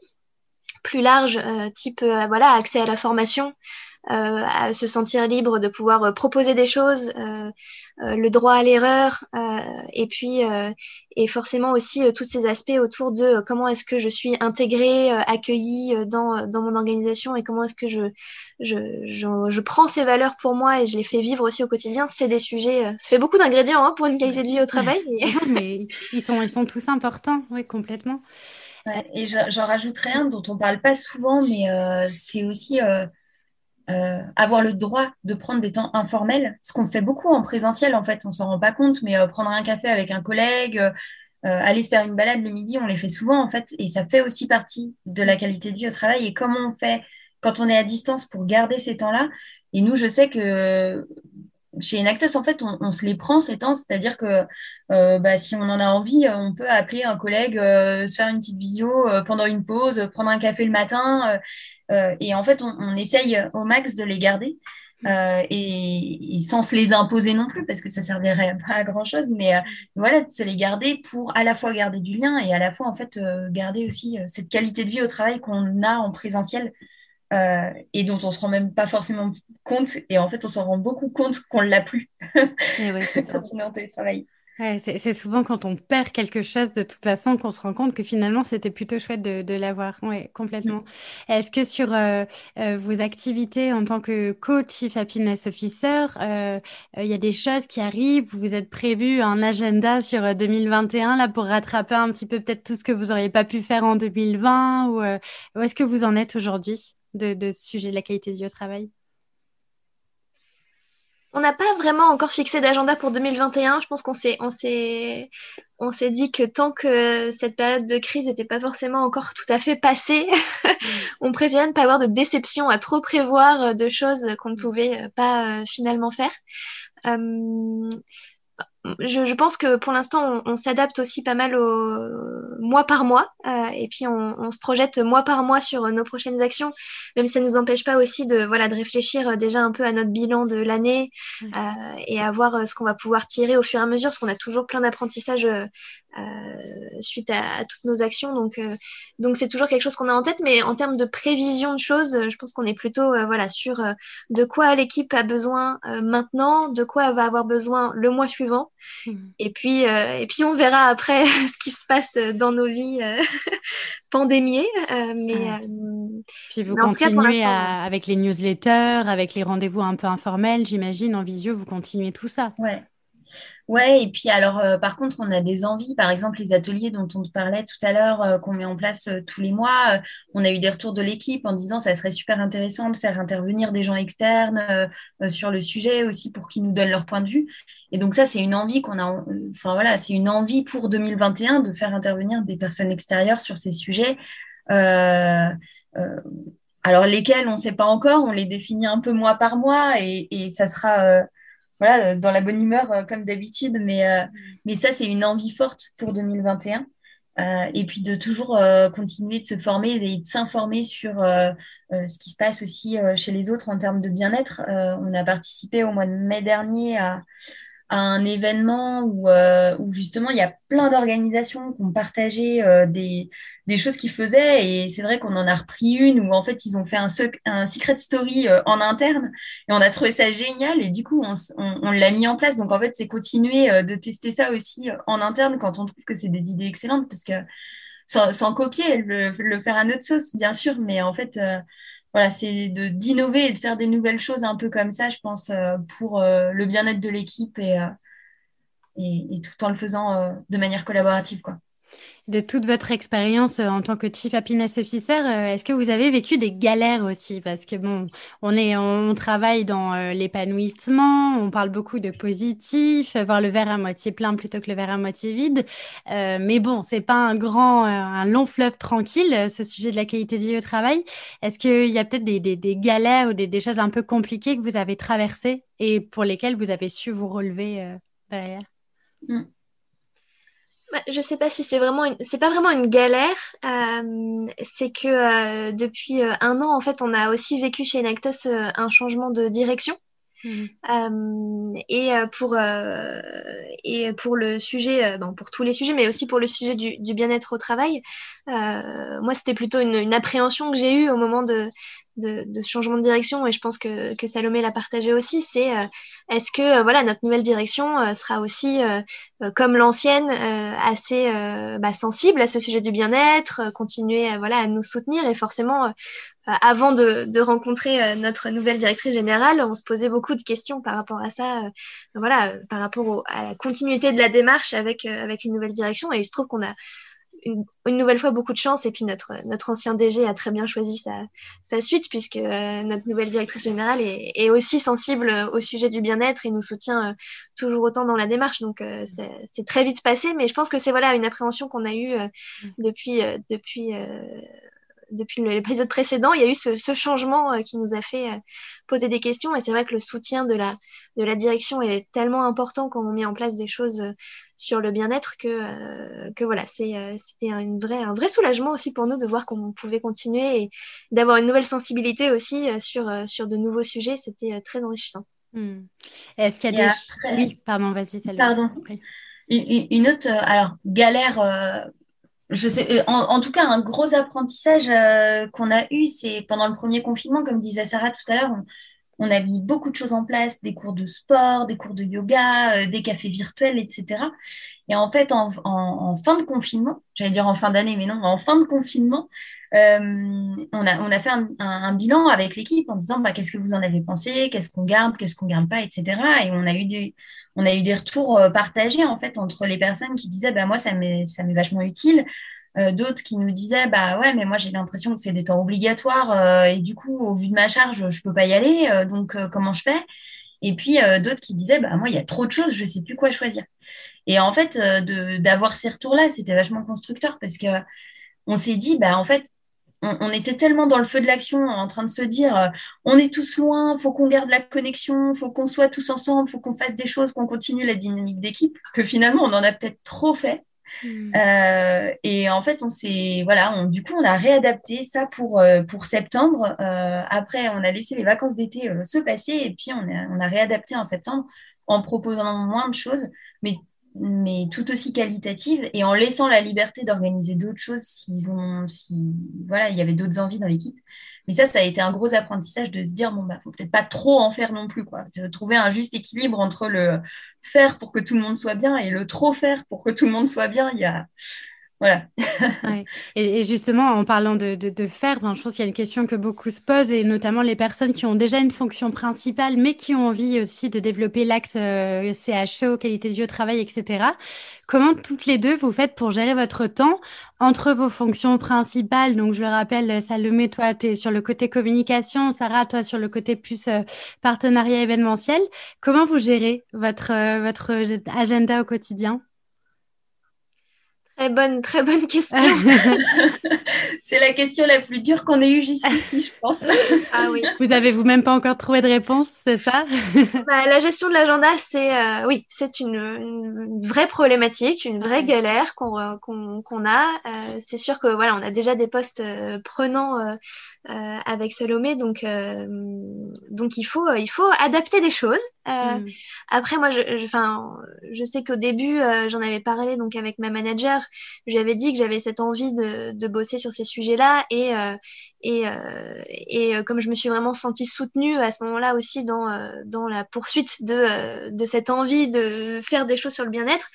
plus large, euh, type euh, voilà accès à la formation, à se sentir libre de pouvoir proposer des choses, le droit à l'erreur, et puis et forcément aussi tous ces aspects autour de comment est-ce que je suis intégrée, accueillie dans, dans mon organisation et comment est-ce que je, je, je, je, prends ces valeurs pour moi et je les fais vivre aussi au quotidien. C'est des sujets, ça fait beaucoup d'ingrédients hein, pour une qualité de vie au travail. Mais... ils, sont, ils sont tous importants, oui, complètement et j'en rajouterai un dont on ne parle pas souvent, mais euh, c'est aussi euh, euh, avoir le droit de prendre des temps informels, ce qu'on fait beaucoup en présentiel, en fait, on s'en rend pas compte, mais prendre un café avec un collègue, aller se faire une balade le midi, on les fait souvent, en fait, et ça fait aussi partie de la qualité de vie au travail. Et comment on fait quand on est à distance pour garder ces temps-là Et nous, je sais que chez Enactus, en fait, on, se les prend ces temps, c'est-à-dire que euh, bah, si on en a envie, euh, on peut appeler un collègue, euh, se faire une petite visio pendant une pause, prendre un café le matin, et en fait, on, essaye au max de les garder. Et, sans se les imposer non plus, parce que ça servirait pas à grand chose, mais voilà, de se les garder pour à la fois garder du lien et à la fois en fait garder aussi cette qualité de vie au travail qu'on a en présentiel euh, et dont on se rend même pas forcément compte. Et en fait, on s'en rend beaucoup compte qu'on l'a plus et ouais, quand on est en télétravail. c'est souvent quand on perd quelque chose de toute façon qu'on se rend compte que finalement c'était plutôt chouette de, de l'avoir. Oui, complètement. Est-ce que sur euh, euh, vos activités en tant que coach Chief Happiness Officer, il y a des choses qui arrivent? Vous vous êtes prévu un agenda sur 2021 là pour rattraper un petit peu peut-être tout ce que vous n'auriez pas pu faire en 2020 ou où est-ce que vous en êtes aujourd'hui? De, ce sujet de la qualité de vie au travail on n'a pas vraiment encore fixé d'agenda pour 2021. Je pense qu'on s'est, on s'est, on s'est dit que tant que cette période de crise n'était pas forcément encore tout à fait passée, on préférait ne pas avoir de déception à trop prévoir de choses qu'on ne pouvait pas euh, finalement faire. Euh, je, je, pense que pour l'instant, on, on s'adapte aussi pas mal au mois par mois, euh, et puis on, on, se projette mois par mois sur nos prochaines actions, même si ça nous empêche pas aussi de voilà de réfléchir euh, déjà un peu à notre bilan de l'année euh, et à voir euh, ce qu'on va pouvoir tirer au fur et à mesure, parce qu'on a toujours plein d'apprentissages euh, suite à, à, toutes nos actions, donc donc c'est toujours quelque chose qu'on a en tête, mais en termes de prévision de choses, je pense qu'on est plutôt voilà sur de quoi l'équipe a besoin maintenant, de quoi elle va avoir besoin le mois suivant. Et puis, euh, et puis on verra après ce qui se passe dans nos vies euh, pandémiées. Euh, mais, puis vous continuez avec les newsletters, avec les rendez-vous un peu informels, j'imagine, en visio, vous continuez tout ça. Ouais. Ouais, et puis alors, euh, par contre, on a des envies, par exemple, les ateliers dont on te parlait tout à l'heure, euh, qu'on met en place euh, tous les mois. on a eu des retours de l'équipe en disant ça serait super intéressant de faire intervenir des gens externes sur le sujet aussi pour qu'ils nous donnent leur point de vue. Et donc ça, c'est une envie qu'on a, enfin voilà, c'est une envie pour 2021 de faire intervenir des personnes extérieures sur ces sujets. alors lesquels, on ne sait pas encore, on les définit un peu mois par mois et, et ça sera voilà, dans la bonne humeur euh, comme d'habitude. Mais, euh, mais ça, c'est une envie forte pour 2021. Euh, et puis de toujours continuer de se former et de s'informer sur ce qui se passe aussi chez les autres en termes de bien-être. on a participé au mois de mai dernier à, un événement où, où, justement il y a plein d'organisations qui ont partagé des, des choses qu'ils faisaient. Et c'est vrai qu'on en a repris une où en fait ils ont fait un, secret story euh, en interne. Et on a trouvé ça génial. Et du coup on, l'a mis en place. Donc en fait c'est continuer euh, de tester ça aussi euh, en interne quand on trouve que c'est des idées excellentes. Parce que sans, copier, le, le, faire à notre sauce bien sûr, mais en fait voilà, c'est d'innover et de faire des nouvelles choses un peu comme ça, je pense, pour le bien-être de l'équipe et, tout en le faisant de manière collaborative, quoi de toute votre expérience euh, en tant que Chief Happiness Officer, euh, est-ce que vous avez vécu des galères aussi? Parce que bon, on est, on travaille dans euh, l'épanouissement, on parle beaucoup de positif, voir le verre à moitié plein plutôt que le verre à moitié vide. mais bon, c'est pas un grand, un long fleuve tranquille, ce sujet de la qualité de vie au travail. Est-ce qu'il y a peut-être des, galères ou des, des, choses un peu compliquées que vous avez traversées et pour lesquelles vous avez su vous relever derrière? Mmh. Bah, je sais pas si c'est vraiment une... c'est pas vraiment une galère. Euh, c'est que euh, depuis euh, un an, en fait, on a aussi vécu chez Enactus un changement de direction. Mmh. et pour et pour le sujet, bon, pour tous les sujets, mais aussi pour le sujet du, du bien-être au travail, moi c'était plutôt une, une, appréhension que j'ai eue au moment de de, ce changement de direction et je pense que, que Salomé l'a partagé aussi, c'est est-ce que voilà notre nouvelle direction sera aussi comme l'ancienne assez bah, sensible à ce sujet du bien-être, continuer voilà à nous soutenir et forcément avant de, de rencontrer notre nouvelle directrice générale, on se posait beaucoup de questions par rapport à ça, voilà, par rapport à la continuité de la démarche avec avec une nouvelle direction et il se trouve qu'on a une, nouvelle fois beaucoup de chance. Et puis notre notre ancien DG a très bien choisi sa, sa suite puisque euh, notre nouvelle directrice générale est, est, aussi sensible au sujet du bien-être et nous soutient euh, toujours autant dans la démarche. Donc euh, c'est très vite passé. Mais je pense que c'est voilà une appréhension qu'on a eue depuis depuis depuis l'épisode précédent, il y a eu ce, ce changement euh, qui nous a fait euh, poser des questions. Et c'est vrai que le soutien de la, de la direction est tellement important quand on met en place des choses euh, sur le bien-être que, que voilà, c'était un, vrai, un vrai soulagement aussi pour nous de voir qu'on pouvait continuer et d'avoir une nouvelle sensibilité aussi sur, sur de nouveaux sujets. C'était très enrichissant. Hmm. Est-ce qu'il y a des... Oui, pardon, vas-y, Pardon. Une, autre alors, galère je sais, euh, en, tout cas, un gros apprentissage euh, qu'on a eu, c'est pendant le premier confinement, comme disait Sarah tout à l'heure, on, a mis beaucoup de choses en place, des cours de sport, des cours de yoga, euh, des cafés virtuels, etc. Et en fait, en, fin de confinement, j'allais dire en fin d'année, mais non, en fin de confinement, on, a, on a fait un, bilan avec l'équipe en disant bah, qu'est-ce que vous en avez pensé, qu'est-ce qu'on garde, qu'est-ce qu'on garde pas, etc. Et on a eu des, on a eu des retours euh, partagés en fait entre les personnes qui disaient bah moi ça m'est ça m'est vachement utile. Euh, d'autres qui nous disaient bah ouais mais moi j'ai l'impression que c'est des temps obligatoires euh, et du coup au vu de ma charge je peux pas y aller donc comment je fais? Et puis d'autres qui disaient bah moi il y a trop de choses je sais plus quoi choisir. Et en fait d'avoir ces retours là c'était vachement constructeur parce que on s'est dit bah en fait on, était tellement dans le feu de l'action en train de se dire euh, on est tous loin, faut qu'on garde la connexion, faut qu'on soit tous ensemble, faut qu'on fasse des choses, qu'on continue la dynamique d'équipe, que finalement on en a peut-être trop fait. Hmm. Euh, et en fait, on s'est voilà, on, du coup, on a réadapté ça pour euh, pour septembre. après, on a laissé les vacances d'été se passer et puis on a on a réadapté en septembre en proposant moins de choses, mais mais tout aussi qualitative et en laissant la liberté d'organiser d'autres choses s'ils ont, si voilà, il y avait d'autres envies dans l'équipe. Mais ça, ça a été un gros apprentissage de se dire bon bah faut peut-être pas trop en faire non plus quoi. De trouver un juste équilibre entre le faire pour que tout le monde soit bien et le trop faire pour que tout le monde soit bien. Il y a voilà. et, justement, en parlant de, faire, ben, je pense qu'il y a une question que beaucoup se posent, et notamment les personnes qui ont déjà une fonction principale, mais qui ont envie aussi de développer l'axe euh, CHO, qualité de vie au travail, etc. Comment toutes les deux vous faites pour gérer votre temps entre vos fonctions principales? Donc, je le rappelle, Salomé, toi, tu es sur le côté communication, Sarah, toi, sur le côté plus euh, partenariat événementiel. Comment vous gérez votre, euh, votre agenda au quotidien? Très bonne, très bonne question. c'est la question la plus dure qu'on ait eue jusqu'ici, je pense. ah oui. Vous avez vous-même pas encore trouvé de réponse, c'est ça? Bah, La gestion de l'agenda, c'est euh, oui, c'est une, vraie problématique, une vraie galère qu'on euh, qu'on a. Euh, c'est sûr que voilà, on a déjà des postes prenants avec Salomé, donc donc il faut il faut adapter des choses. Mm. Après, moi, je, je, je sais qu'au début, j'en avais parlé donc avec ma manager j'avais dit que j'avais cette envie de, de, bosser sur ces sujets-là et euh, euh, euh, comme je me suis vraiment sentie soutenue à ce moment-là aussi dans la poursuite de cette envie de faire des choses sur le bien-être,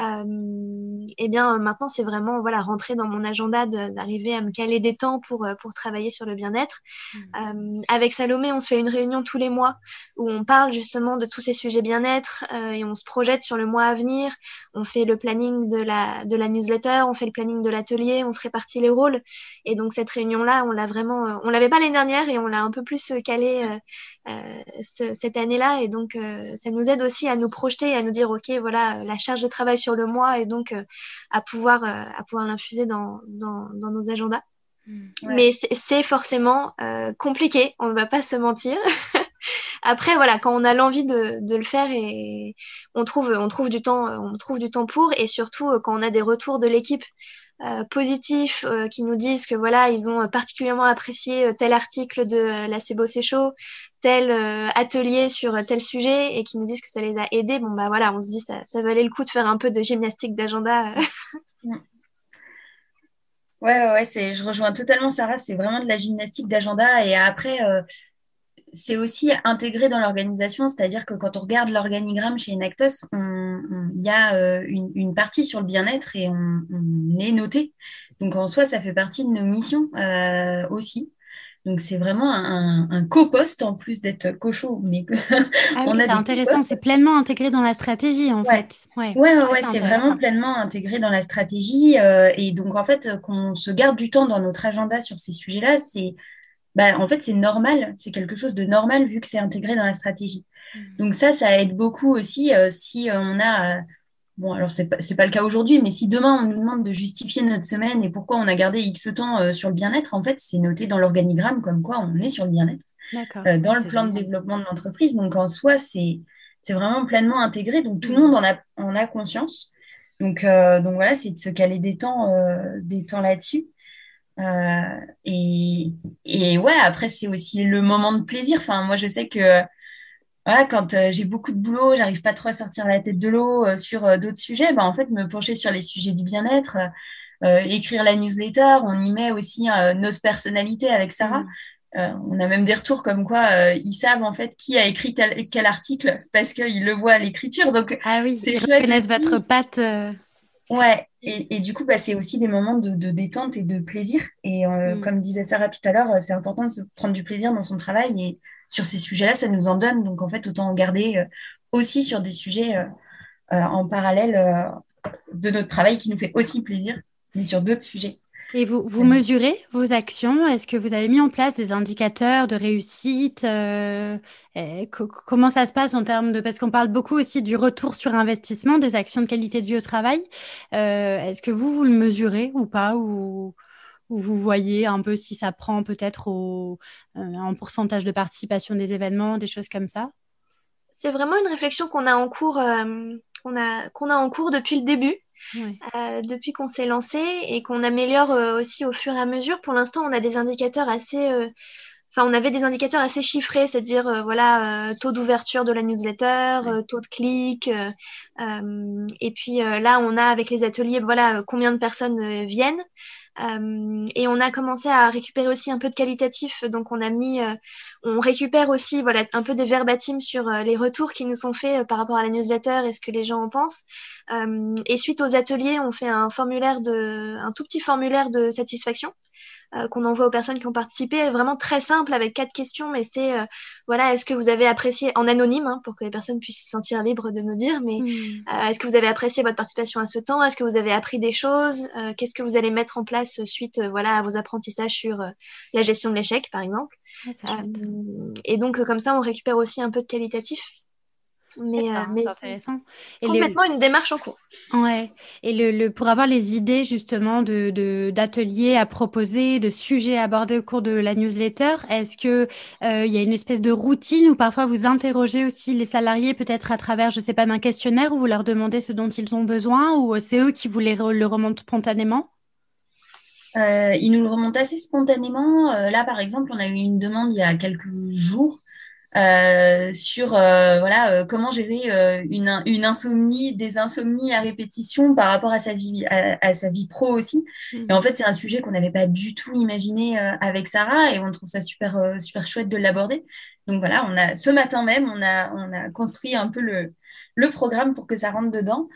euh, et bien maintenant c'est vraiment voilà rentrer dans mon agenda d'arriver à me caler des temps pour pour travailler sur le bien-être. Mmh. avec Salomé, on se fait une réunion tous les mois où on parle justement de tous ces sujets bien-être et on se projette sur le mois à venir. On fait le planning de la de la newsletter, on fait le planning de l'atelier, on se répartit les rôles. Et donc cette réunion-là, on l'a vraiment, euh, on l'avait pas l'année dernière et on l'a un peu plus euh, calé euh, cette année-là. Et donc ça nous aide aussi à nous projeter, à nous dire ok, voilà la charge de travail sur le mois et donc à pouvoir à pouvoir l'infuser dans, dans, dans nos agendas. Mmh. Mais c'est forcément compliqué, on ne va pas se mentir. Après, voilà, quand on a l'envie de, de, le faire et on trouve, on trouve du temps, on trouve du temps pour, et surtout euh, quand on a des retours de l'équipe euh, positifs euh, qui nous disent que voilà, ils ont particulièrement apprécié tel article de la C'est chaud, tel atelier sur tel sujet, et qui nous disent que ça les a aidés. Bon bah voilà, on se dit ça, ça valait le coup de faire un peu de gymnastique d'agenda. Ouais, ouais, c'est, je rejoins totalement Sarah. C'est vraiment de la gymnastique d'agenda. Et après, euh, c'est aussi intégré dans l'organisation. C'est-à-dire que quand on regarde l'organigramme chez Enactus, il y a euh, une, partie sur le bien-être et on, est noté. Donc en soi, ça fait partie de nos missions euh, aussi. Donc c'est vraiment un, un co-poste en plus d'être cochon. Mais ah oui, c'est intéressant, c'est pleinement intégré dans la stratégie en fait. Ouais, ouais, ouais, c'est vraiment pleinement intégré dans la stratégie. Euh, et donc en fait, qu'on se garde du temps dans notre agenda sur ces sujets-là, c'est bah, en fait c'est normal, c'est quelque chose de normal vu que c'est intégré dans la stratégie. Mmh. Donc ça, ça aide beaucoup aussi euh, si on a Bon, alors c'est pas, pas le cas aujourd'hui, mais si demain on nous demande de justifier notre semaine et pourquoi on a gardé X temps euh, sur le bien-être, en fait, c'est noté dans l'organigramme comme quoi on est sur le bien-être euh, dans le plan de développement de l'entreprise. Donc en soi, c'est vraiment pleinement intégré. Donc tout le monde en a, en a conscience. Donc, euh, donc voilà, c'est de se caler des temps, des temps là-dessus. et, et ouais, après, c'est aussi le moment de plaisir. Enfin, moi, je sais que voilà, quand euh, j'ai beaucoup de boulot, j'arrive pas trop à sortir la tête de l'eau euh, sur euh, d'autres sujets, bah, en fait, me pencher sur les sujets du bien-être, écrire la newsletter, on y met aussi nos personnalités avec Sarah. Mm. on a même des retours comme quoi ils savent en fait qui a écrit tel, quel article parce qu'ils le voient à l'écriture. Donc, ah oui, ils reconnaissent votre patte. Ouais, et, et, du coup, bah, c'est aussi des moments de, de, détente et de plaisir. Et mm. comme disait Sarah tout à l'heure, c'est important de se prendre du plaisir dans son travail et sur ces sujets-là, ça nous en donne. Donc, en fait, autant en garder euh, aussi sur des sujets euh, euh, en parallèle de notre travail qui nous fait aussi plaisir, mais sur d'autres sujets. Et vous, vous mesurez vos actions? Est-ce que vous avez mis en place des indicateurs de réussite Comment ça se passe en termes de... Parce qu'on parle beaucoup aussi du retour sur investissement des actions de qualité de vie au travail. Est-ce que vous, vous le mesurez ou pas ou où vous voyez un peu si ça prend peut-être au, euh, en pourcentage de participation des événements, des choses comme ça? C'est vraiment une réflexion qu'on a en cours, euh, qu'on a, qu'on a en cours depuis le début. Euh, depuis qu'on s'est lancé et qu'on améliore aussi au fur et à mesure. Pour l'instant, on a des indicateurs assez, enfin, on avait des indicateurs assez chiffrés, c'est-à-dire voilà taux d'ouverture de la newsletter, taux de clics, et puis là, on a avec les ateliers, voilà combien de personnes viennent. Euh, et on a commencé à récupérer aussi un peu de qualitatif. Donc on a mis, euh, on récupère aussi voilà un peu des verbatims sur euh, les retours qui nous sont faits par rapport à la newsletter et ce que les gens en pensent. et suite aux ateliers, on fait un formulaire de, un tout petit formulaire de satisfaction euh, qu'on envoie aux personnes qui ont participé, vraiment très simple avec quatre questions, mais c'est euh, voilà, est-ce que vous avez apprécié en anonyme hein, pour que les personnes puissent se sentir libres de nous dire, mais hmm. euh, est-ce que vous avez apprécié votre participation à ce temps? Est-ce que vous avez appris des choses? Qu'est-ce que vous allez mettre en place suite voilà à vos apprentissages sur la gestion de l'échec, par exemple? Et donc comme ça, on récupère aussi un peu de qualitatif mais, euh, c'est intéressant. Et complètement une démarche en cours. Ouais. Et le, pour avoir les idées justement de, d'ateliers à proposer, de sujets abordés au cours de la newsletter, est-ce que euh, il y a une espèce de routine où parfois vous interrogez aussi les salariés peut-être à travers, je sais pas, d'un questionnaire où vous leur demandez ce dont ils ont besoin ou c'est eux qui vous les le remontent spontanément? Euh, ils nous le remontent assez spontanément. là, par exemple, on a eu une demande il y a quelques jours euh, sur euh, voilà euh, comment gérer une, une insomnie, des insomnies à répétition par rapport à sa vie à, sa vie pro aussi. Et en fait, c'est un sujet qu'on n'avait pas du tout imaginé avec Sarah et on trouve ça super super chouette de l'aborder. Donc voilà, on a ce matin même, on a on a construit un peu le le programme pour que ça rentre dedans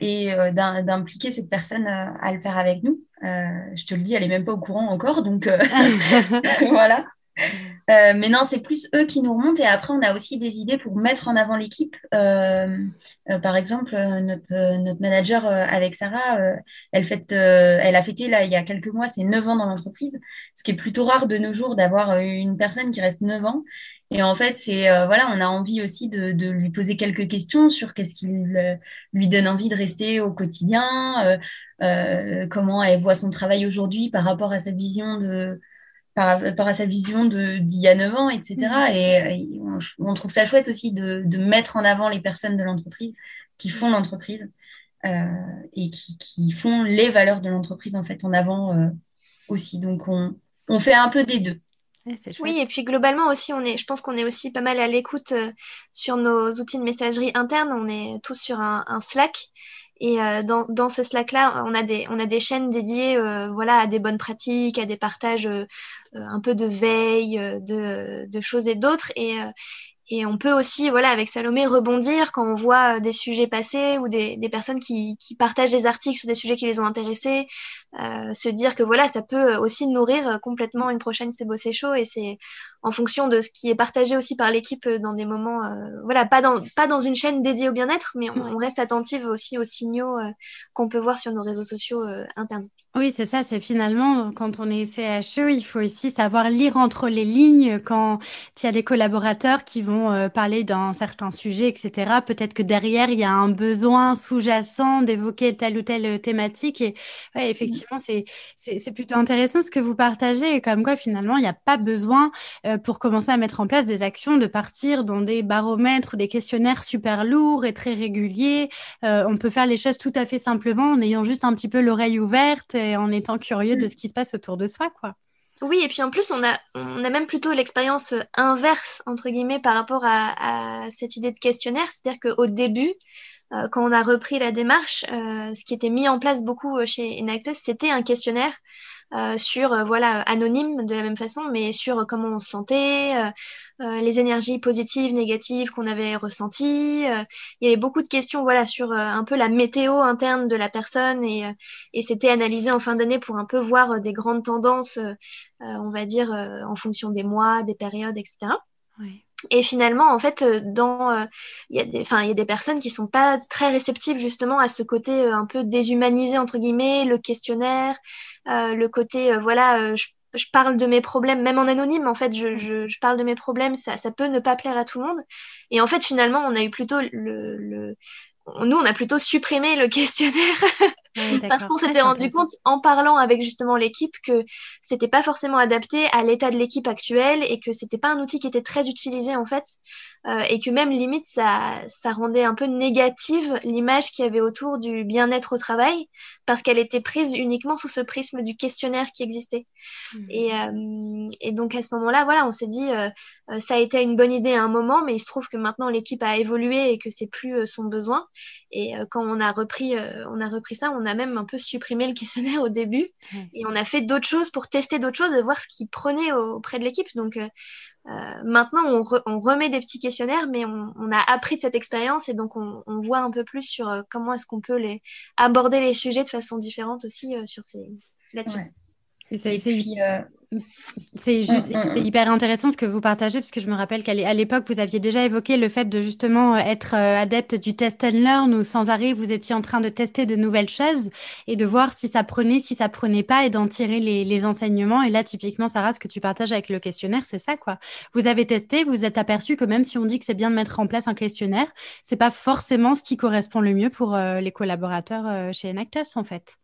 et d'impliquer cette personne à le faire avec nous. je te le dis, elle est même pas au courant encore, donc voilà. Euh, mais non, c'est plus eux qui nous remontent. Et après, on a aussi des idées pour mettre en avant l'équipe. Euh, euh, par exemple, notre, notre manager avec Sarah, elle, fête, elle a fêté là, il y a quelques mois ses 9 ans dans l'entreprise, ce qui est plutôt rare de nos jours d'avoir une personne qui reste 9 ans. Et en fait, c'est voilà, on a envie aussi de, de, lui poser quelques questions sur qu'est-ce qui lui donne envie de rester au quotidien, comment elle voit son travail aujourd'hui par rapport à sa vision de par rapport à sa vision d'il y a 9 ans, etc. Et, mm. on, trouve ça chouette aussi de, mettre en avant les personnes de l'entreprise qui font l'entreprise euh, et qui, font les valeurs de l'entreprise en fait en avant euh, aussi. Donc on, on, fait un peu des deux. Oui, et puis globalement aussi, on est, je pense qu'on est aussi pas mal à l'écoute euh, sur nos outils de messagerie interne. On est tous sur un, un Slack Et dans, dans ce Slack-là, on a des on a des chaînes dédiées, voilà, à des bonnes pratiques, à des partages un peu de veille, de, de choses et d'autres. Et et on peut aussi, voilà, avec Salomé, rebondir quand on voit euh, des sujets passer ou des, des personnes qui, qui, partagent des articles sur des sujets qui les ont intéressés, euh, se dire que voilà, ça peut aussi nourrir euh, complètement une prochaine C'est beau, c'est chaud. Et c'est en fonction de ce qui est partagé aussi par l'équipe dans des moments, euh, voilà, pas dans, pas dans une chaîne dédiée au bien-être, mais on, reste attentive aussi aux signaux euh, qu'on peut voir sur nos réseaux sociaux internes. Oui, c'est ça, c'est finalement, quand on est CHE, il faut aussi savoir lire entre les lignes quand il y a des collaborateurs qui vont euh, parler d'un certain sujet, etc. Peut-être que derrière, il y a un besoin sous-jacent d'évoquer telle ou telle thématique. Et ouais, effectivement, c'est, plutôt intéressant ce que vous partagez. comme quoi, finalement, il n'y a pas besoin, euh, pour commencer à mettre en place des actions, de partir dans des baromètres, des questionnaires super lourds et très réguliers. Euh, on peut faire les choses tout à fait simplement en ayant juste un petit peu l'oreille ouverte et en étant curieux de mm. ce qui se passe autour de soi, quoi. Oui, et puis en plus, on a, on a même plutôt l'expérience inverse, entre guillemets, par rapport à, cette idée de questionnaire. C'est-à-dire qu'au début, euh, quand on a repris la démarche, euh, ce qui était mis en place beaucoup chez Enactus, c'était un questionnaire euh, sur euh, voilà anonyme de la même façon, mais sur comment on se sentait, euh, les énergies positives, négatives qu'on avait ressenties. il y avait beaucoup de questions voilà sur un peu la météo interne de la personne et, et c'était analysé en fin d'année pour un peu voir des grandes tendances, on va dire en fonction des mois, des périodes, etc. Oui. Et finalement, en fait, euh, dans, euh, il y a des, enfin, il y a des personnes qui sont pas très réceptives justement à ce côté euh, un peu déshumanisé entre guillemets, le questionnaire, le côté, voilà, je, je, parle de mes problèmes, même en anonyme, en fait, je, je, je, parle de mes problèmes, ça, ça peut ne pas plaire à tout le monde. Et en fait, finalement, on a eu plutôt le, le nous, on a plutôt supprimé le questionnaire parce qu'on s'était rendu compte en parlant avec justement l'équipe que c'était pas forcément adapté à l'état de l'équipe actuelle et que c'était pas un outil qui était très utilisé en fait euh, et que même limite ça, ça rendait un peu négative l'image qu'il y avait autour du bien-être au travail parce qu'elle était prise uniquement sous ce prisme du questionnaire qui existait. Mmh. Et, euh, et, donc à ce moment-là, voilà, on s'est dit euh, euh, ça a été une bonne idée à un moment, mais il se trouve que maintenant l'équipe a évolué et que c'est plus son besoin. Et quand on a repris, on a repris ça, on a même un peu supprimé le questionnaire au début et on a fait d'autres choses pour tester d'autres choses et voir ce qui prenait auprès de l'équipe. Donc maintenant, on, on, remet des petits questionnaires, mais on, on a appris de cette expérience et donc on, on, voit un peu plus sur comment est-ce qu'on peut les aborder les sujets de façon différente aussi sur ces là-dessus. Et, c'est juste, c'est hyper intéressant ce que vous partagez, parce que je me rappelle qu'à l'époque, vous aviez déjà évoqué le fait de justement euh, être euh, adepte du test and learn, où sans arrêt, vous étiez en train de tester de nouvelles choses et de voir si ça prenait, si ça prenait pas, et d'en tirer les, les, enseignements. Et là, typiquement, Sarah, ce que tu partages avec le questionnaire, c'est ça, quoi. Vous avez testé, vous êtes aperçu que même si on dit que c'est bien de mettre en place un questionnaire, c'est pas forcément ce qui correspond le mieux pour euh, les collaborateurs chez Enactus, en fait.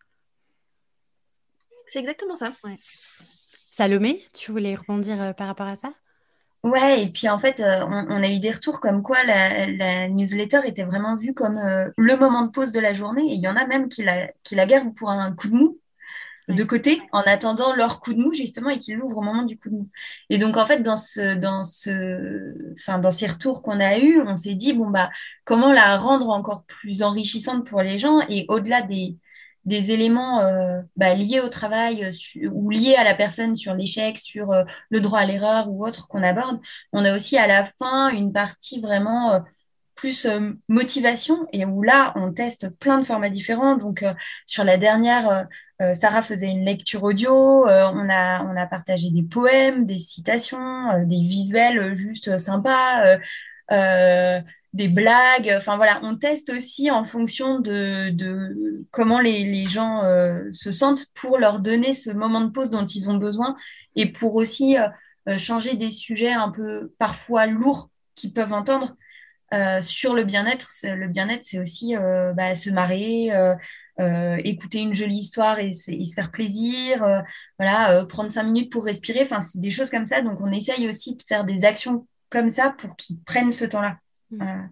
C'est exactement ça. Ouais. Salomé, tu voulais rebondir euh, par rapport à ça? Ouais, et puis en fait, euh, on, a eu des retours comme quoi la, newsletter était vraiment vue comme euh, le moment de pause de la journée. Et il y en a même qui la, qui la gardent pour un coup de mou de côté en attendant leur coup de mou justement et qu'ils l'ouvrent au moment du coup de mou. Et donc en fait dans ce dans ce enfin dans ces retours qu'on a eus, on s'est dit bon bah comment la rendre encore plus enrichissante pour les gens et au-delà des des éléments euh, bah, liés au travail euh, ou liés à la personne sur l'échec, sur euh, le droit à l'erreur ou autre qu'on aborde. On a aussi à la fin une partie vraiment plus motivation et où là, on teste plein de formats différents. Donc, sur la dernière, Sarah faisait une lecture audio, on, a, on a partagé des poèmes, des citations, des visuels juste sympas des blagues. Enfin voilà, on teste aussi en fonction de, de comment les, les gens euh, se sentent pour leur donner ce moment de pause dont ils ont besoin et pour aussi euh, euh, changer des sujets un peu parfois lourds qu'ils peuvent entendre sur le bien-être. Le bien-être, c'est aussi bah, se marrer. écouter une jolie histoire et, et se faire plaisir, voilà, prendre cinq minutes pour respirer, enfin c'est des choses comme ça. Donc on essaye aussi de faire des actions comme ça pour qu'ils prennent ce temps-là. Mm. Euh,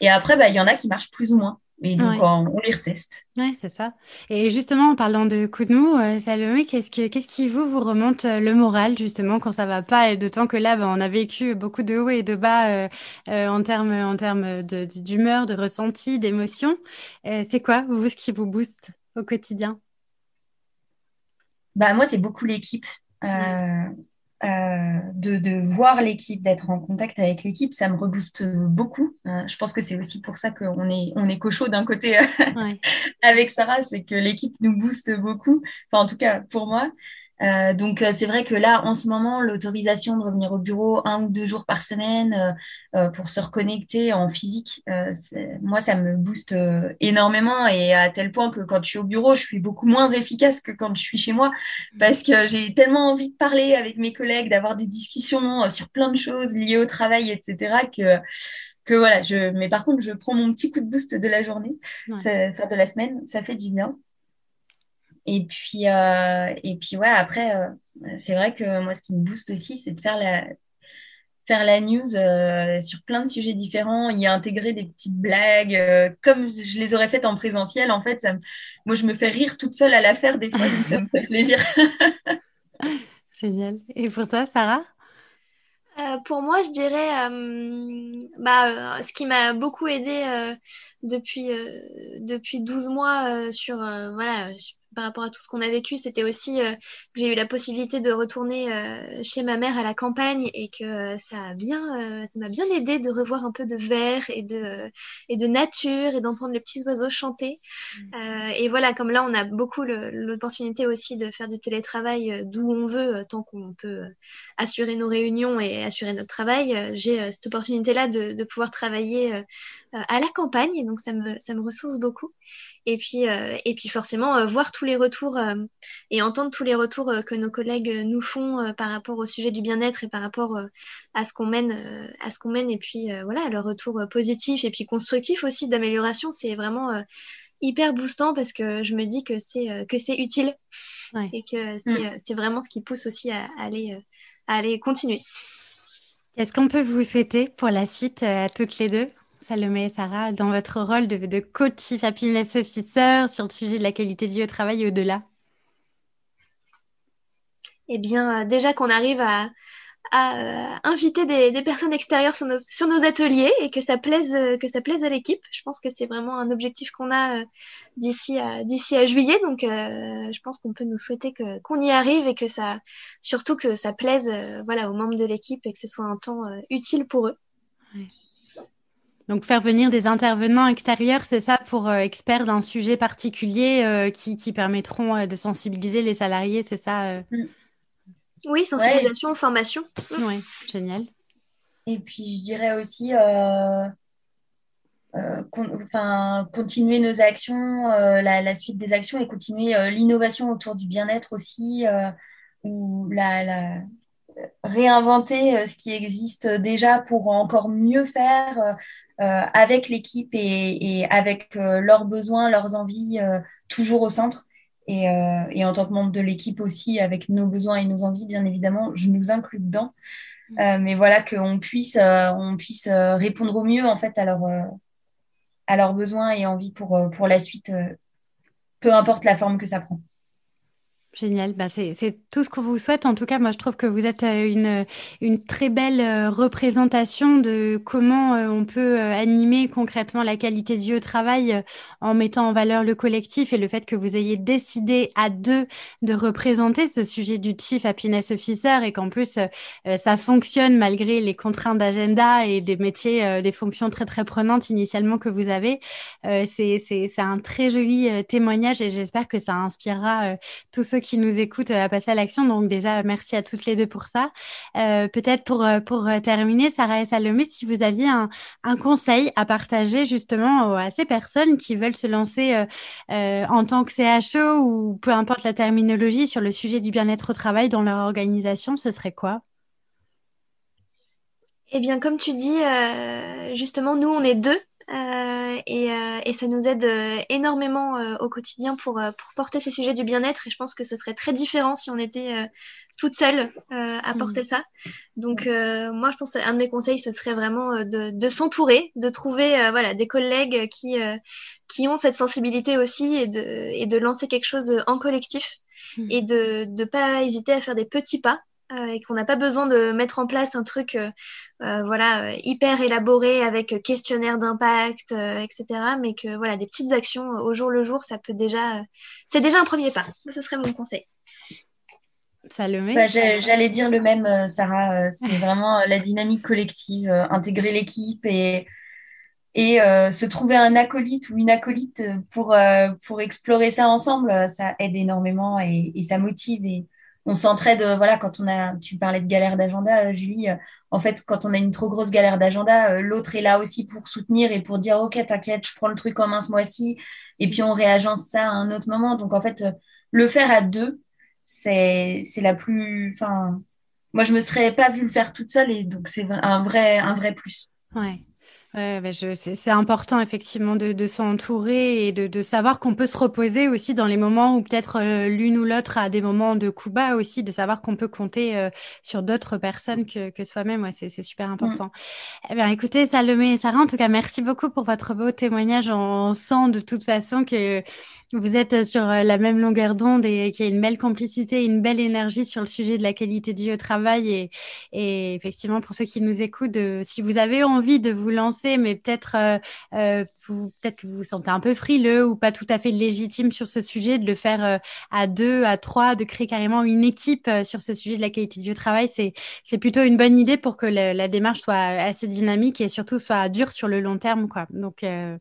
et après, bah, il y en a qui marchent plus ou moins. Et donc, on, les reteste. Oui, c'est ça. Et justement, en parlant de coups de mou, euh, Salomé, qu'est-ce, que, qu'est-ce qui vous, vous remonte euh, le moral, justement, quand ça va pas? Et d'autant que là, ben, on a vécu beaucoup de hauts et de bas euh, en termes, en de, d'humeur, de ressenti, d'émotion. c'est quoi, vous, ce qui vous booste au quotidien? Bah, Moi, c'est beaucoup l'équipe. Euh, de, voir l'équipe, d'être en contact avec l'équipe, ça me rebooste beaucoup. Euh, je pense que c'est aussi pour ça qu'on est, on est cochot d'un côté euh, avec Sarah, c'est que l'équipe nous booste beaucoup. Enfin, en tout cas, pour moi. Euh, donc euh, c'est vrai que là, en ce moment, l'autorisation de revenir au bureau un ou deux jours par semaine euh, pour se reconnecter en physique, moi, ça me booste énormément et à tel point que quand je suis au bureau, je suis beaucoup moins efficace que quand je suis chez moi parce que j'ai tellement envie de parler avec mes collègues, d'avoir des discussions sur plein de choses liées au travail, etc. que que voilà, je, mais par contre, je prends mon petit coup de boost de la journée, de la semaine, ça fait du bien. Et puis, euh, et puis ouais, après, euh, c'est vrai que moi, ce qui me booste aussi, c'est de faire la, faire la news euh, sur plein de sujets différents, y intégrer des petites blagues, comme je les aurais faites en présentiel. En fait, ça moi, je me fais rire toute seule à la faire des fois, donc ça me fait plaisir. Génial. Et pour toi, Sarah? Pour moi, je dirais, bah, ce qui m'a beaucoup aidé depuis, depuis 12 mois sur, voilà, par rapport à tout ce qu'on a vécu, c'était aussi euh, que j'ai eu la possibilité de retourner euh, chez ma mère à la campagne et que euh, ça a bien, ça m'a bien aidé de revoir un peu de verre et de et de nature et d'entendre les petits oiseaux chanter. Mmh. et voilà, comme là, on a beaucoup l'opportunité aussi de faire du télétravail d'où on veut, tant qu'on peut assurer nos réunions et assurer notre travail. j'ai cette opportunité-là de, de, pouvoir travailler à la campagne, et donc ça me ça me ressource beaucoup. Et puis et puis forcément voir tous les retours euh, et entendre tous les retours euh, que nos collègues euh, nous font par rapport au sujet du bien-être et par rapport à ce qu'on mène, à ce qu'on mène et puis voilà, le retour positif et puis constructif aussi d'amélioration, c'est vraiment hyper boostant parce que je me dis que c'est que c'est utile et que mm. c'est vraiment ce qui pousse aussi à, aller à aller continuer. Qu'est-ce qu'on peut vous souhaiter pour la suite à toutes les deux? Salomé et Sarah, dans votre rôle de, de coach Chief Happiness Officer sur le sujet de la qualité de vie au travail et au-delà? Eh bien, euh, déjà qu'on arrive à, à euh, inviter des, personnes extérieures sur nos, sur nos, ateliers et que ça plaise, euh, que ça plaise à l'équipe. Je pense que c'est vraiment un objectif qu'on a d'ici à, d'ici à juillet. Donc, je pense qu'on peut nous souhaiter que, qu'on y arrive et que ça, surtout que ça plaise voilà, aux membres de l'équipe et que ce soit un temps utile pour eux. Donc faire venir des intervenants extérieurs, c'est ça pour euh, experts d'un sujet particulier euh, qui, qui, permettront euh, de sensibiliser les salariés, c'est ça mm. Oui, sensibilisation, formation. Mm. Oui, génial. Et puis je dirais aussi continuer nos actions, la, la, suite des actions et continuer l'innovation autour du bien-être aussi, ou la, la, réinventer ce qui existe déjà pour encore mieux faire, euh, avec l'équipe et, avec euh, leurs besoins, leurs envies euh, toujours au centre. Et, en tant que membre de l'équipe aussi, avec nos besoins et nos envies, bien évidemment, je nous inclus dedans. Mm. mais voilà, qu'on puisse, on puisse répondre au mieux en fait à, leur, à leurs besoins et envies pour, pour la suite, peu importe la forme que ça prend. Génial, bah c'est tout ce qu'on vous souhaite. En tout cas, moi, je trouve que vous êtes euh, une, une très belle euh, représentation de comment euh, on peut animer concrètement la qualité de vie au travail en mettant en valeur le collectif et le fait que vous ayez décidé à deux de représenter ce sujet du Chief Happiness Officer et qu'en plus, ça fonctionne malgré les contraintes d'agenda et des métiers, des fonctions très, très prenantes initialement que vous avez. c'est un très joli témoignage et j'espère que ça inspirera tous ceux qui nous écoutent euh, à passer à l'action. Donc déjà, merci à toutes les deux pour ça. Euh, peut-être pour, euh, pour terminer, Sarah et Salomé, si vous aviez un conseil à partager justement à ces personnes qui veulent se lancer en tant que CHO ou peu importe la terminologie sur le sujet du bien-être au travail dans leur organisation, ce serait quoi? Eh bien, comme tu dis, justement, nous, on est deux et, et, ça nous aide énormément au quotidien pour, pour porter ces sujets du bien-être. Et je pense que ce serait très différent si on était toute seule à mm. porter ça. Donc moi, je pense qu'un de mes conseils, ce serait vraiment de, de s'entourer, de trouver voilà, des collègues qui, qui ont cette sensibilité aussi et de, et de lancer quelque chose en collectif mm. et de ne pas hésiter à faire des petits pas euh, et qu'on n'a pas besoin de mettre en place un truc euh, euh, voilà hyper élaboré avec questionnaire d'impact etc mais que voilà des petites actions au jour le jour ça peut déjà c'est déjà un premier pas. Ce serait mon conseil. Ça le met bah, j'allais dire le même Sarah c'est vraiment la dynamique collective intégrer l'équipe et et se trouver un acolyte ou une acolyte pour pour explorer ça ensemble ça aide énormément et, et ça motive et on s'entraide, euh, voilà, quand on a, tu parlais de galère d'agenda, euh, Julie, euh, en fait, quand on a une trop grosse galère d'agenda, l'autre est là aussi pour soutenir et pour dire, OK, t'inquiète, je prends le truc en main ce mois-ci, et puis on réagence ça à un autre moment. Donc, en fait, le faire à deux, c'est, c'est la plus, enfin, moi, je me serais pas vu le faire toute seule, et donc c'est un vrai, un vrai plus. Ouais. Ouais, bah, c'est important effectivement de, s'entourer et de, savoir qu'on peut se reposer aussi dans les moments où peut-être euh, l'une ou l'autre a des moments de coup bas aussi, de savoir qu'on peut compter euh, sur d'autres personnes que, soi-même. Ouais, c'est super mmh. important. Eh bien, écoutez, Salomé et Sarah, en tout cas, merci beaucoup pour votre beau témoignage. On sent de toute façon que vous êtes sur euh, la même longueur d'onde et qu'il y a une belle complicité, une belle énergie sur le sujet de la qualité de vie au travail. Et, et effectivement, pour ceux qui nous écoutent, si vous avez envie de vous lancer, mais peut-être euh, euh, peut-être que vous vous sentez un peu frileux ou pas tout à fait légitime sur ce sujet, de le faire euh, à deux, à trois, de créer carrément une équipe euh, sur ce sujet de la qualité du travail, c'est c'est plutôt une bonne idée pour que la démarche soit assez dynamique et surtout soit dure sur le long terme, quoi. Donc euh,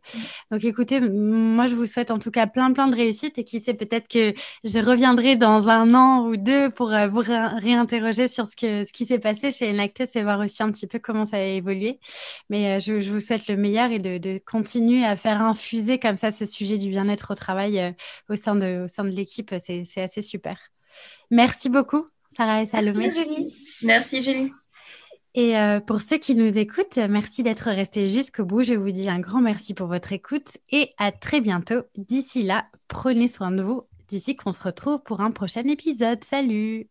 donc écoutez, moi je vous souhaite en tout cas plein plein de réussite et qui sait peut-être que je reviendrai dans un an ou deux pour vous réinterroger sur ce que ce qui s'est passé chez Enactus et voir aussi un petit peu comment ça a évolué. Mais je, je vous souhaite le meilleur et de, de continuer à faire infuser comme ça ce sujet du bien-être au travail euh, au sein de, au sein de l'équipe. C'est assez super. Merci beaucoup, Sarah et Salomé. Merci, Julie. Merci, Julie. Et euh, pour ceux qui nous écoutent, merci d'être restés jusqu'au bout. Je vous dis un grand merci pour votre écoute et à très bientôt. D'ici là, prenez soin de vous. D'ici qu'on se retrouve pour un prochain épisode. Salut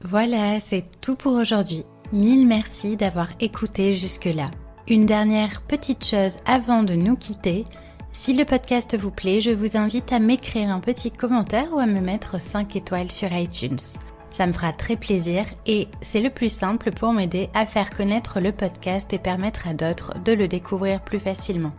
Voilà, c'est tout pour aujourd'hui. Mille merci d'avoir écouté jusque-là. Une dernière petite chose avant de nous quitter. Si le podcast vous plaît, je vous invite à m'écrire un petit commentaire ou à me mettre 5 étoiles sur iTunes. Ça me fera très plaisir et c'est le plus simple pour m'aider à faire connaître le podcast et permettre à d'autres de le découvrir plus facilement.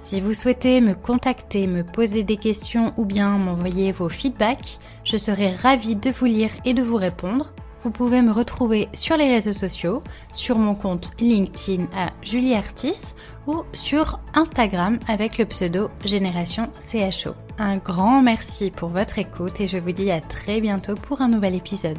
Si vous souhaitez me contacter, me poser des questions ou bien m'envoyer vos feedbacks, je serai ravie de vous lire et de vous répondre vous pouvez me retrouver sur les réseaux sociaux, sur mon compte LinkedIn à Julie Artis ou sur Instagram avec le pseudo Génération CHO. Un grand merci pour votre écoute et je vous dis à très bientôt pour un nouvel épisode.